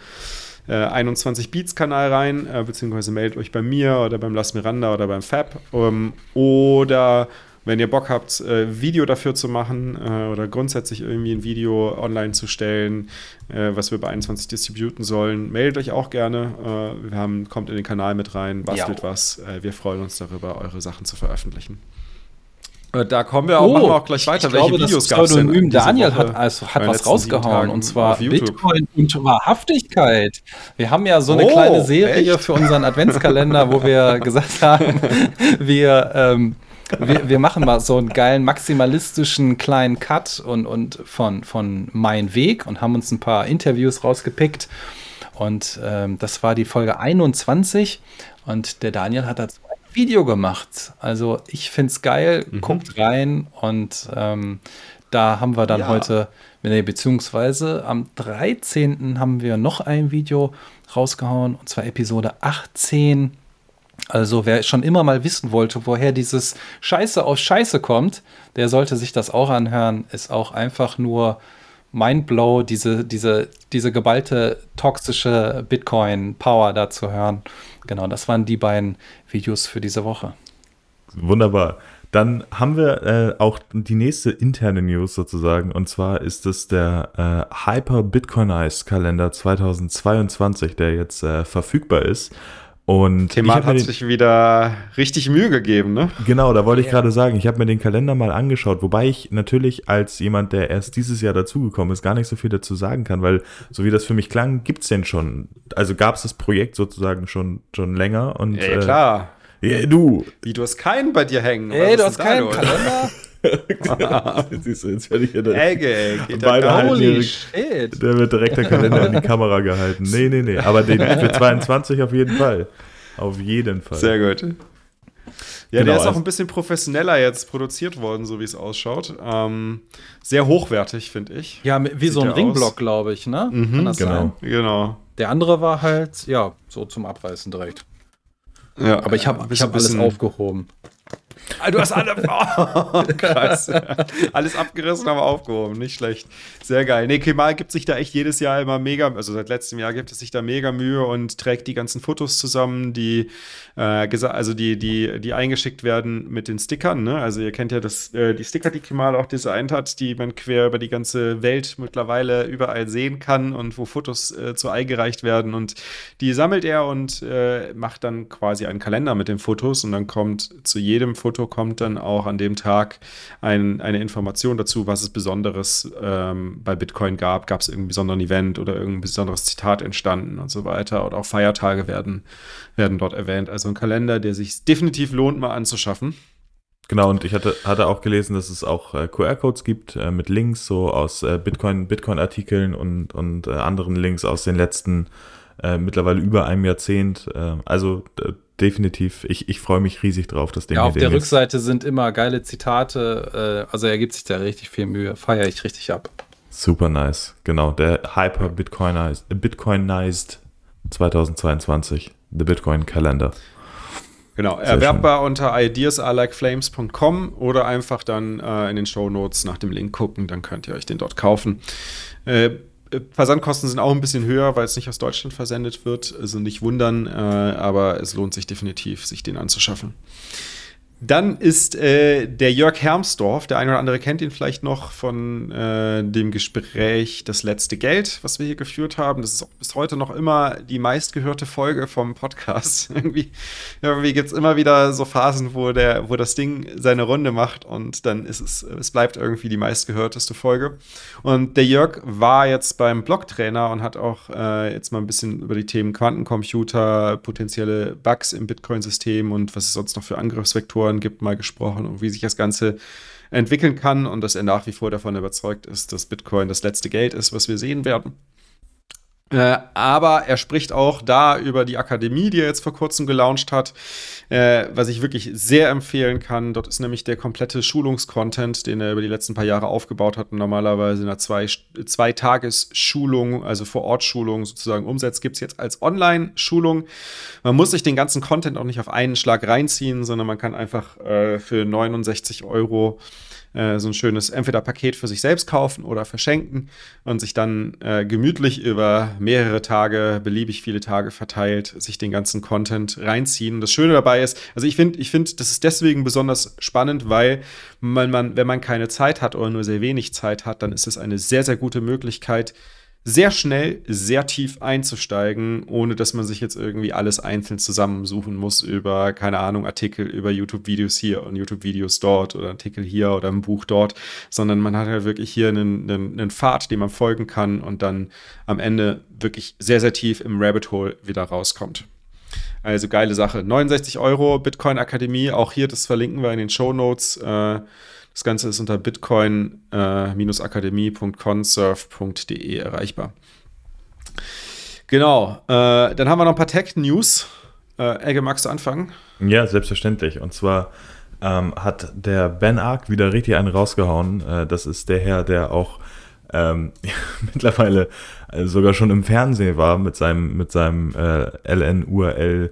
21 äh, Beats Kanal rein, äh, beziehungsweise meldet euch bei mir oder beim Las Miranda oder beim Fab. Ähm, oder wenn ihr Bock habt, äh, Video dafür zu machen äh, oder grundsätzlich irgendwie ein Video online zu stellen, äh, was wir bei 21 distributen sollen, meldet euch auch gerne. Äh, wir haben, kommt in den Kanal mit rein, bastelt ja. was. Äh, wir freuen uns darüber, eure Sachen zu veröffentlichen. Äh, da kommen wir auch, oh, machen wir auch gleich weiter. Welche glaube, Videos gab es denn? Daniel hat, also, hat was rausgehauen und zwar Bitcoin und Wahrhaftigkeit. Wir haben ja so eine oh, kleine Serie echt? für unseren Adventskalender, wo wir gesagt haben, wir ähm, wir, wir, machen mal so einen geilen maximalistischen kleinen Cut und, und von, von Mein Weg und haben uns ein paar Interviews rausgepickt. Und ähm, das war die Folge 21 und der Daniel hat dazu ein Video gemacht. Also ich finde es geil, mhm. guckt rein und ähm, da haben wir dann ja. heute, nee, beziehungsweise am 13. haben wir noch ein Video rausgehauen und zwar Episode 18 also wer schon immer mal wissen wollte, woher dieses Scheiße aus Scheiße kommt, der sollte sich das auch anhören. Ist auch einfach nur Mindblow, diese, diese, diese geballte toxische Bitcoin-Power da zu hören. Genau, das waren die beiden Videos für diese Woche. Wunderbar. Dann haben wir äh, auch die nächste interne News sozusagen. Und zwar ist es der äh, Hyper Bitcoinized Kalender 2022, der jetzt äh, verfügbar ist. Und Themat hat sich wieder richtig Mühe gegeben, ne? Genau, da wollte ich gerade sagen, ich habe mir den Kalender mal angeschaut, wobei ich natürlich als jemand, der erst dieses Jahr dazugekommen ist, gar nicht so viel dazu sagen kann, weil so wie das für mich klang, gibt's den schon. Also gab es das Projekt sozusagen schon, schon länger und. Ja, klar. Äh, ja, du. Wie, du hast keinen bei dir hängen. Ey, du hast keinen Kalender? Siehst du, jetzt werde ich Egge, geht beide halten ihre, shit. Der wird direkt der Kalender in die Kamera gehalten. Nee, nee, nee. Aber den für 22 auf jeden Fall. Auf jeden Fall. Sehr gut. Ja, genau, der ist auch also ein bisschen professioneller jetzt produziert worden, so wie es ausschaut. Ähm, sehr hochwertig, finde ich. Ja, wie Sieht so ein Ringblock, glaube ich, ne? Mhm, Kann das genau. sein? Genau. Der andere war halt, ja, so zum Abreißen direkt. Ja, aber ich habe hab alles aufgehoben. Ah, du hast alle. Oh, krass. Alles abgerissen, aber aufgehoben. Nicht schlecht. Sehr geil. Nee, Kemal gibt sich da echt jedes Jahr immer mega, also seit letztem Jahr gibt es sich da mega Mühe und trägt die ganzen Fotos zusammen, die, äh, also die, die, die eingeschickt werden mit den Stickern. Ne? Also ihr kennt ja das, äh, die Sticker, die Kemal auch designt hat, die man quer über die ganze Welt mittlerweile überall sehen kann und wo Fotos äh, zu eingereicht werden. Und die sammelt er und äh, macht dann quasi einen Kalender mit den Fotos und dann kommt zu jedem Foto kommt dann auch an dem Tag ein, eine Information dazu, was es Besonderes ähm, bei Bitcoin gab. Gab es irgendein besonderen Event oder irgendein besonderes Zitat entstanden und so weiter. Und auch Feiertage werden, werden dort erwähnt. Also ein Kalender, der sich definitiv lohnt, mal anzuschaffen. Genau, und ich hatte, hatte auch gelesen, dass es auch äh, QR-Codes gibt äh, mit Links so aus äh, Bitcoin, Bitcoin-Artikeln und, und äh, anderen Links aus den letzten äh, mittlerweile über einem Jahrzehnt. Äh, also definitiv. Ich, ich freue mich riesig drauf, das Ding. Ja, auf der Rückseite sind immer geile Zitate. Äh, also er gibt sich da richtig viel Mühe. Feiere ich richtig ab. Super nice. Genau. Der Hyper Bitcoinized, Bitcoinized 2022. The Bitcoin Calendar. Genau, Sehr erwerbbar schön. unter ideasalikeflames.com oder einfach dann äh, in den Show Notes nach dem Link gucken, dann könnt ihr euch den dort kaufen. Äh, Versandkosten sind auch ein bisschen höher, weil es nicht aus Deutschland versendet wird. Also nicht wundern, äh, aber es lohnt sich definitiv, sich den anzuschaffen. Dann ist äh, der Jörg Hermsdorf, der eine oder andere kennt ihn vielleicht noch von äh, dem Gespräch Das letzte Geld, was wir hier geführt haben. Das ist bis heute noch immer die meistgehörte Folge vom Podcast. irgendwie irgendwie gibt es immer wieder so Phasen, wo, der, wo das Ding seine Runde macht und dann ist es, es bleibt irgendwie die meistgehörteste Folge. Und der Jörg war jetzt beim Blocktrainer und hat auch äh, jetzt mal ein bisschen über die Themen Quantencomputer, potenzielle Bugs im Bitcoin-System und was es sonst noch für Angriffsvektoren Faktoren gibt, mal gesprochen und wie sich das Ganze entwickeln kann und dass er nach wie vor davon überzeugt ist, dass Bitcoin das letzte Geld ist, was wir sehen werden. Äh, aber er spricht auch da über die Akademie, die er jetzt vor kurzem gelauncht hat, äh, was ich wirklich sehr empfehlen kann. Dort ist nämlich der komplette Schulungskontent, den er über die letzten paar Jahre aufgebaut hat, normalerweise in einer zwei, zwei Tages-Schulung, also vor Ort Schulung sozusagen umsetzt, gibt es jetzt als Online-Schulung. Man muss sich den ganzen Content auch nicht auf einen Schlag reinziehen, sondern man kann einfach äh, für 69 Euro äh, so ein schönes entweder Paket für sich selbst kaufen oder verschenken und sich dann äh, gemütlich über mehrere Tage, beliebig viele Tage verteilt, sich den ganzen Content reinziehen. Und das Schöne dabei ist, also ich finde, ich finde, das ist deswegen besonders spannend, weil man, man, wenn man keine Zeit hat oder nur sehr wenig Zeit hat, dann ist es eine sehr, sehr gute Möglichkeit, sehr schnell, sehr tief einzusteigen, ohne dass man sich jetzt irgendwie alles einzeln zusammensuchen muss über, keine Ahnung, Artikel über YouTube-Videos hier und YouTube-Videos dort oder Artikel hier oder ein Buch dort, sondern man hat halt wirklich hier einen, einen, einen Pfad, dem man folgen kann und dann am Ende wirklich sehr, sehr tief im Rabbit Hole wieder rauskommt. Also geile Sache. 69 Euro, Bitcoin Akademie, auch hier, das verlinken wir in den Show Notes. Äh, das Ganze ist unter bitcoin-akademie.consurf.de erreichbar. Genau, äh, dann haben wir noch ein paar Tech-News. Äh, Egge, magst du anfangen? Ja, selbstverständlich. Und zwar ähm, hat der Ben Ark wieder richtig einen rausgehauen. Äh, das ist der Herr, der auch ähm, mittlerweile sogar schon im Fernsehen war mit seinem, mit seinem äh, LNURL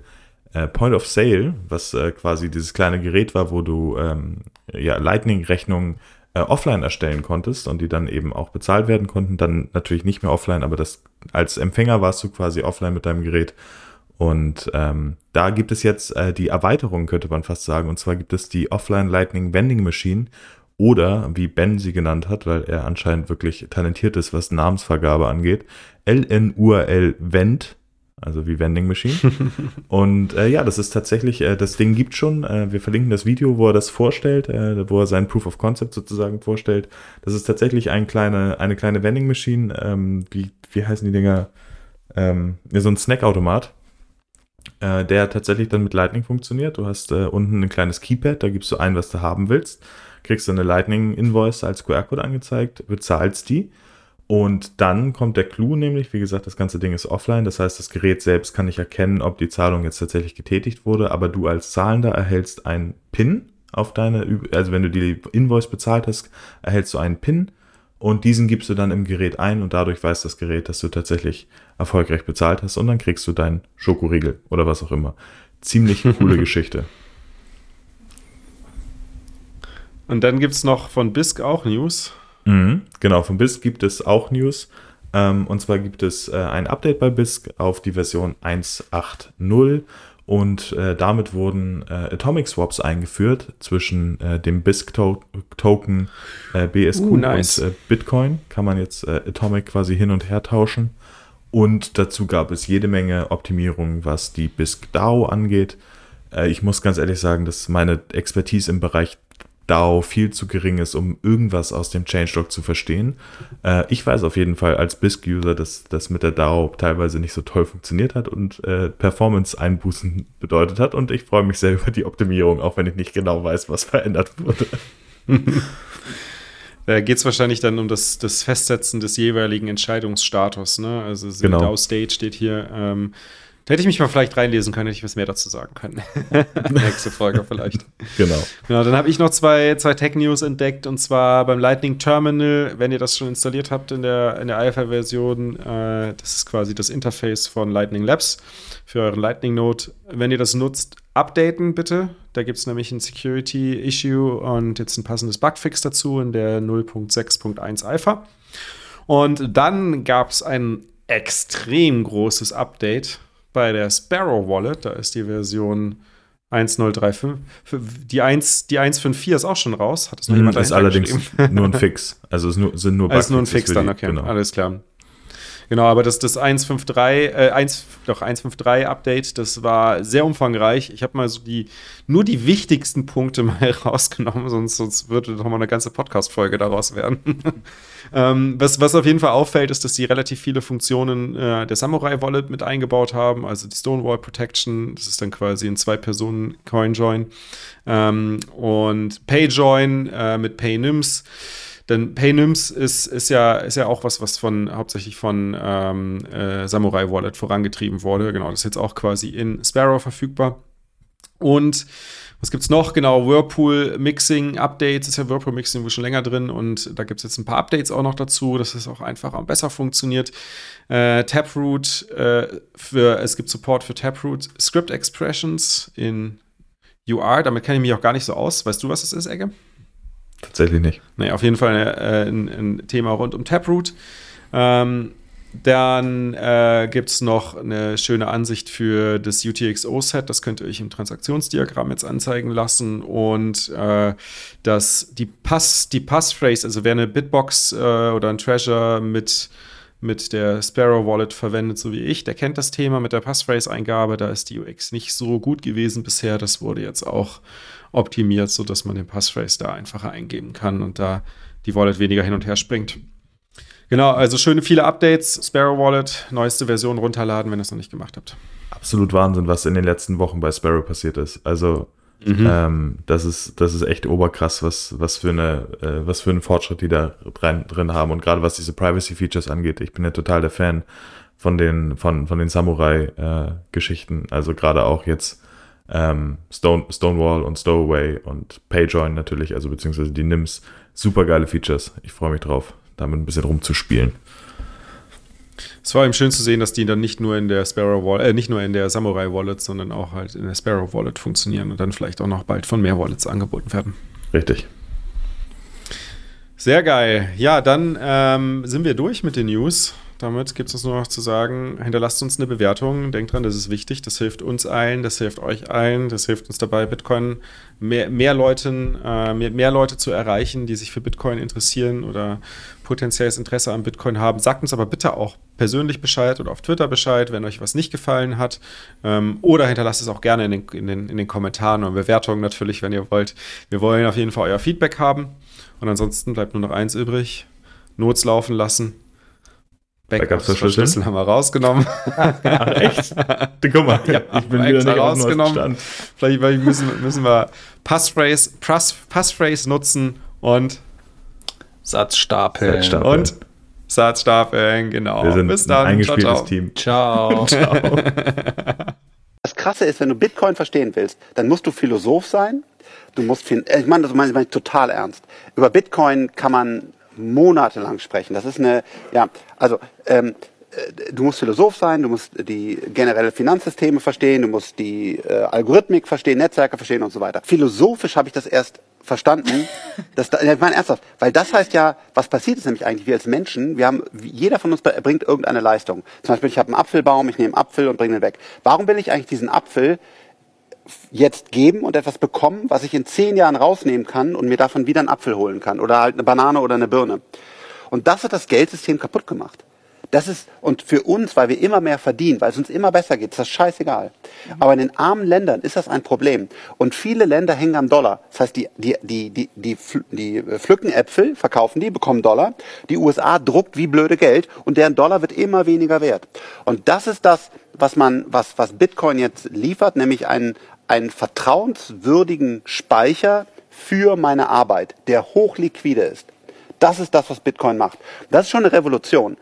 äh, Point of Sale, was äh, quasi dieses kleine Gerät war, wo du ähm, ja, Lightning-Rechnungen äh, offline erstellen konntest und die dann eben auch bezahlt werden konnten. Dann natürlich nicht mehr offline, aber das, als Empfänger warst du quasi offline mit deinem Gerät. Und ähm, da gibt es jetzt äh, die Erweiterung, könnte man fast sagen. Und zwar gibt es die Offline Lightning Vending Machine oder, wie Ben sie genannt hat, weil er anscheinend wirklich talentiert ist, was Namensvergabe angeht, LNURL Vend also wie Vending Machine. und äh, ja, das ist tatsächlich, äh, das Ding gibt schon. Äh, wir verlinken das Video, wo er das vorstellt, äh, wo er sein Proof of Concept sozusagen vorstellt. Das ist tatsächlich ein kleine, eine kleine Vending Machine. Ähm, wie, wie heißen die Dinger? Ähm, so ein Snackautomat. Äh, der tatsächlich dann mit Lightning funktioniert. Du hast äh, unten ein kleines Keypad, da gibst du ein, was du haben willst, kriegst du eine Lightning-Invoice als QR-Code angezeigt, bezahlst die und dann kommt der Clou, nämlich, wie gesagt, das ganze Ding ist offline. Das heißt, das Gerät selbst kann nicht erkennen, ob die Zahlung jetzt tatsächlich getätigt wurde, aber du als Zahlender erhältst einen PIN auf deine, also wenn du die Invoice bezahlt hast, erhältst du einen PIN und diesen gibst du dann im Gerät ein und dadurch weiß das Gerät, dass du tatsächlich erfolgreich bezahlt hast und dann kriegst du deinen Schokoriegel oder was auch immer. Ziemlich coole Geschichte. Und dann gibt es noch von BISC auch News. Mhm, genau, von BISC gibt es auch News. Ähm, und zwar gibt es äh, ein Update bei BISC auf die Version 1.8.0 und äh, damit wurden äh, Atomic Swaps eingeführt zwischen äh, dem BISC-Token äh, BSQ uh, nice. und äh, Bitcoin. Kann man jetzt Atomic quasi hin und her tauschen. Und dazu gab es jede Menge Optimierungen, was die BISC DAO angeht. ich muss ganz ehrlich sagen, dass meine Expertise im Bereich DAO viel zu gering ist, um irgendwas aus dem Changelog zu verstehen. Äh, ich weiß auf jeden Fall als BISC-User, dass das mit der DAO teilweise nicht so toll funktioniert hat und äh, Performance-Einbußen bedeutet hat. Und ich freue mich sehr über die Optimierung, auch wenn ich nicht genau weiß, was verändert wurde. Da geht es wahrscheinlich dann um das, das Festsetzen des jeweiligen Entscheidungsstatus. Ne? Also genau. DAO-State steht hier. Ähm, da hätte ich mich mal vielleicht reinlesen können, hätte ich was mehr dazu sagen können. Nächste Folge vielleicht. Genau. Genau, dann habe ich noch zwei, zwei Tech-News entdeckt und zwar beim Lightning Terminal, wenn ihr das schon installiert habt in der, in der Alpha-Version, äh, das ist quasi das Interface von Lightning Labs für euren Lightning Node. Wenn ihr das nutzt, updaten bitte. Da gibt es nämlich ein Security-Issue und jetzt ein passendes Bugfix dazu in der 0.6.1 Alpha. Und dann gab es ein extrem großes Update bei der Sparrow Wallet, da ist die Version 1035. Die, 1, die 154 ist auch schon raus. Hat das noch hm, jemand Ist allerdings nur ein Fix. Also es sind nur Bugs. Also nur ein Fix dann, okay. Genau. Alles klar. Genau, aber das, das 153, äh, 1, doch 153 Update, das war sehr umfangreich. Ich habe mal so die, nur die wichtigsten Punkte mal rausgenommen, sonst, sonst würde doch mal eine ganze Podcast-Folge daraus werden. ähm, was, was auf jeden Fall auffällt, ist, dass sie relativ viele Funktionen äh, der Samurai Wallet mit eingebaut haben, also die Stonewall Protection, das ist dann quasi ein Zwei-Personen-Coin-Join ähm, und PayJoin äh, mit PayNims denn Paynims ist, ist, ja, ist ja auch was, was von hauptsächlich von ähm, äh, Samurai Wallet vorangetrieben wurde. Genau, das ist jetzt auch quasi in Sparrow verfügbar. Und was gibt's noch? Genau, Whirlpool Mixing Updates ist ja Whirlpool Mixing wo schon länger drin und da gibt's jetzt ein paar Updates auch noch dazu, dass es auch einfacher und besser funktioniert. Äh, Taproot, äh, für, es gibt Support für Taproot Script Expressions in UR. Damit kenne ich mich auch gar nicht so aus. Weißt du, was das ist, Egge? Tatsächlich nicht. Nee, auf jeden Fall äh, ein, ein, Thema rund um Taproot. Ähm, dann äh, gibt es noch eine schöne Ansicht für das UTXO-Set. Das könnt ihr euch im Transaktionsdiagramm jetzt anzeigen lassen. Und äh, das, die, Pass, die Passphrase, also wer eine Bitbox äh, oder ein Treasure mit, mit der Sparrow Wallet verwendet, so wie ich, der kennt das Thema mit der Passphrase-Eingabe. Da ist die UX nicht so gut gewesen bisher. Das wurde jetzt auch optimiert, sodass man den Passphrase da einfacher eingeben kann und da die Wallet weniger hin und her springt. Genau, also schöne viele Updates. Sparrow Wallet, neueste Version runterladen, wenn ihr es noch nicht gemacht habt. Absolut Wahnsinn, was in den letzten Wochen bei Sparrow passiert ist. Also mhm. ähm, das ist das ist echt oberkrass, was was für eine äh, was für einen Fortschritt die da rein, drin haben und gerade was diese Privacy Features angeht. Ich bin ja total der Fan von den von von den Samurai äh. Also gerade auch jetzt ähm, Stone, Stonewall und Stowaway und PayJoin natürlich, also beziehungsweise die NIMS. Super geile Features. Ich freue mich drauf damit ein bisschen rumzuspielen. Es war eben schön zu sehen, dass die dann nicht nur in der Sparrow Wallet, äh, nicht nur in der Samurai Wallet, sondern auch halt in der Sparrow Wallet funktionieren und dann vielleicht auch noch bald von mehr Wallets angeboten werden. Richtig. Sehr geil. Ja, dann ähm, sind wir durch mit den News. Damit gibt es uns nur noch zu sagen, hinterlasst uns eine Bewertung. Denkt dran, das ist wichtig. Das hilft uns allen, das hilft euch allen, das hilft uns dabei, Bitcoin mehr, mehr, Leuten, äh, mehr, mehr Leute zu erreichen, die sich für Bitcoin interessieren oder potenzielles Interesse an Bitcoin haben. Sagt uns aber bitte auch persönlich Bescheid oder auf Twitter Bescheid, wenn euch was nicht gefallen hat. Ähm, oder hinterlasst es auch gerne in den, in, den, in den Kommentaren und Bewertungen natürlich, wenn ihr wollt. Wir wollen auf jeden Fall euer Feedback haben. Und ansonsten bleibt nur noch eins übrig. Nots laufen lassen Backup-Verschlüssel haben wir rausgenommen. Ach, echt? Guck mal, ja, ich bin wieder nicht rausgenommen. Vielleicht, vielleicht müssen, müssen wir Passphrase, Pass, Passphrase nutzen und Satzstapeln. Satzstapeln. Und Satzstapeln, genau. Wir sind Bis dann. Ein eingespieltes ciao, ciao. Team. Ciao. ciao. Das Krasse ist, wenn du Bitcoin verstehen willst, dann musst du Philosoph sein. Du musst, ich meine das meine ich total ernst. Über Bitcoin kann man monatelang sprechen. Das ist eine, ja, also ähm, äh, du musst Philosoph sein, du musst die generelle Finanzsysteme verstehen, du musst die äh, Algorithmik verstehen, Netzwerke verstehen und so weiter. Philosophisch habe ich das erst verstanden. dass da, ich meine ernsthaft, weil das heißt ja, was passiert ist nämlich eigentlich, wir als Menschen, wir haben, jeder von uns erbringt irgendeine Leistung. Zum Beispiel, ich habe einen Apfelbaum, ich nehme einen Apfel und bringe ihn weg. Warum will ich eigentlich diesen Apfel jetzt geben und etwas bekommen, was ich in zehn Jahren rausnehmen kann und mir davon wieder einen Apfel holen kann oder halt eine Banane oder eine Birne. Und das hat das Geldsystem kaputt gemacht. Das ist, und für uns, weil wir immer mehr verdienen, weil es uns immer besser geht, ist das scheißegal. Mhm. Aber in den armen Ländern ist das ein Problem. Und viele Länder hängen am Dollar. Das heißt, die, die, die, die, die, die pflücken Äpfel, verkaufen die, bekommen Dollar. Die USA druckt wie blöde Geld und deren Dollar wird immer weniger wert. Und das ist das, was man, was, was Bitcoin jetzt liefert, nämlich einen, einen vertrauenswürdigen Speicher für meine Arbeit, der hochliquide ist. Das ist das, was Bitcoin macht. Das ist schon eine Revolution.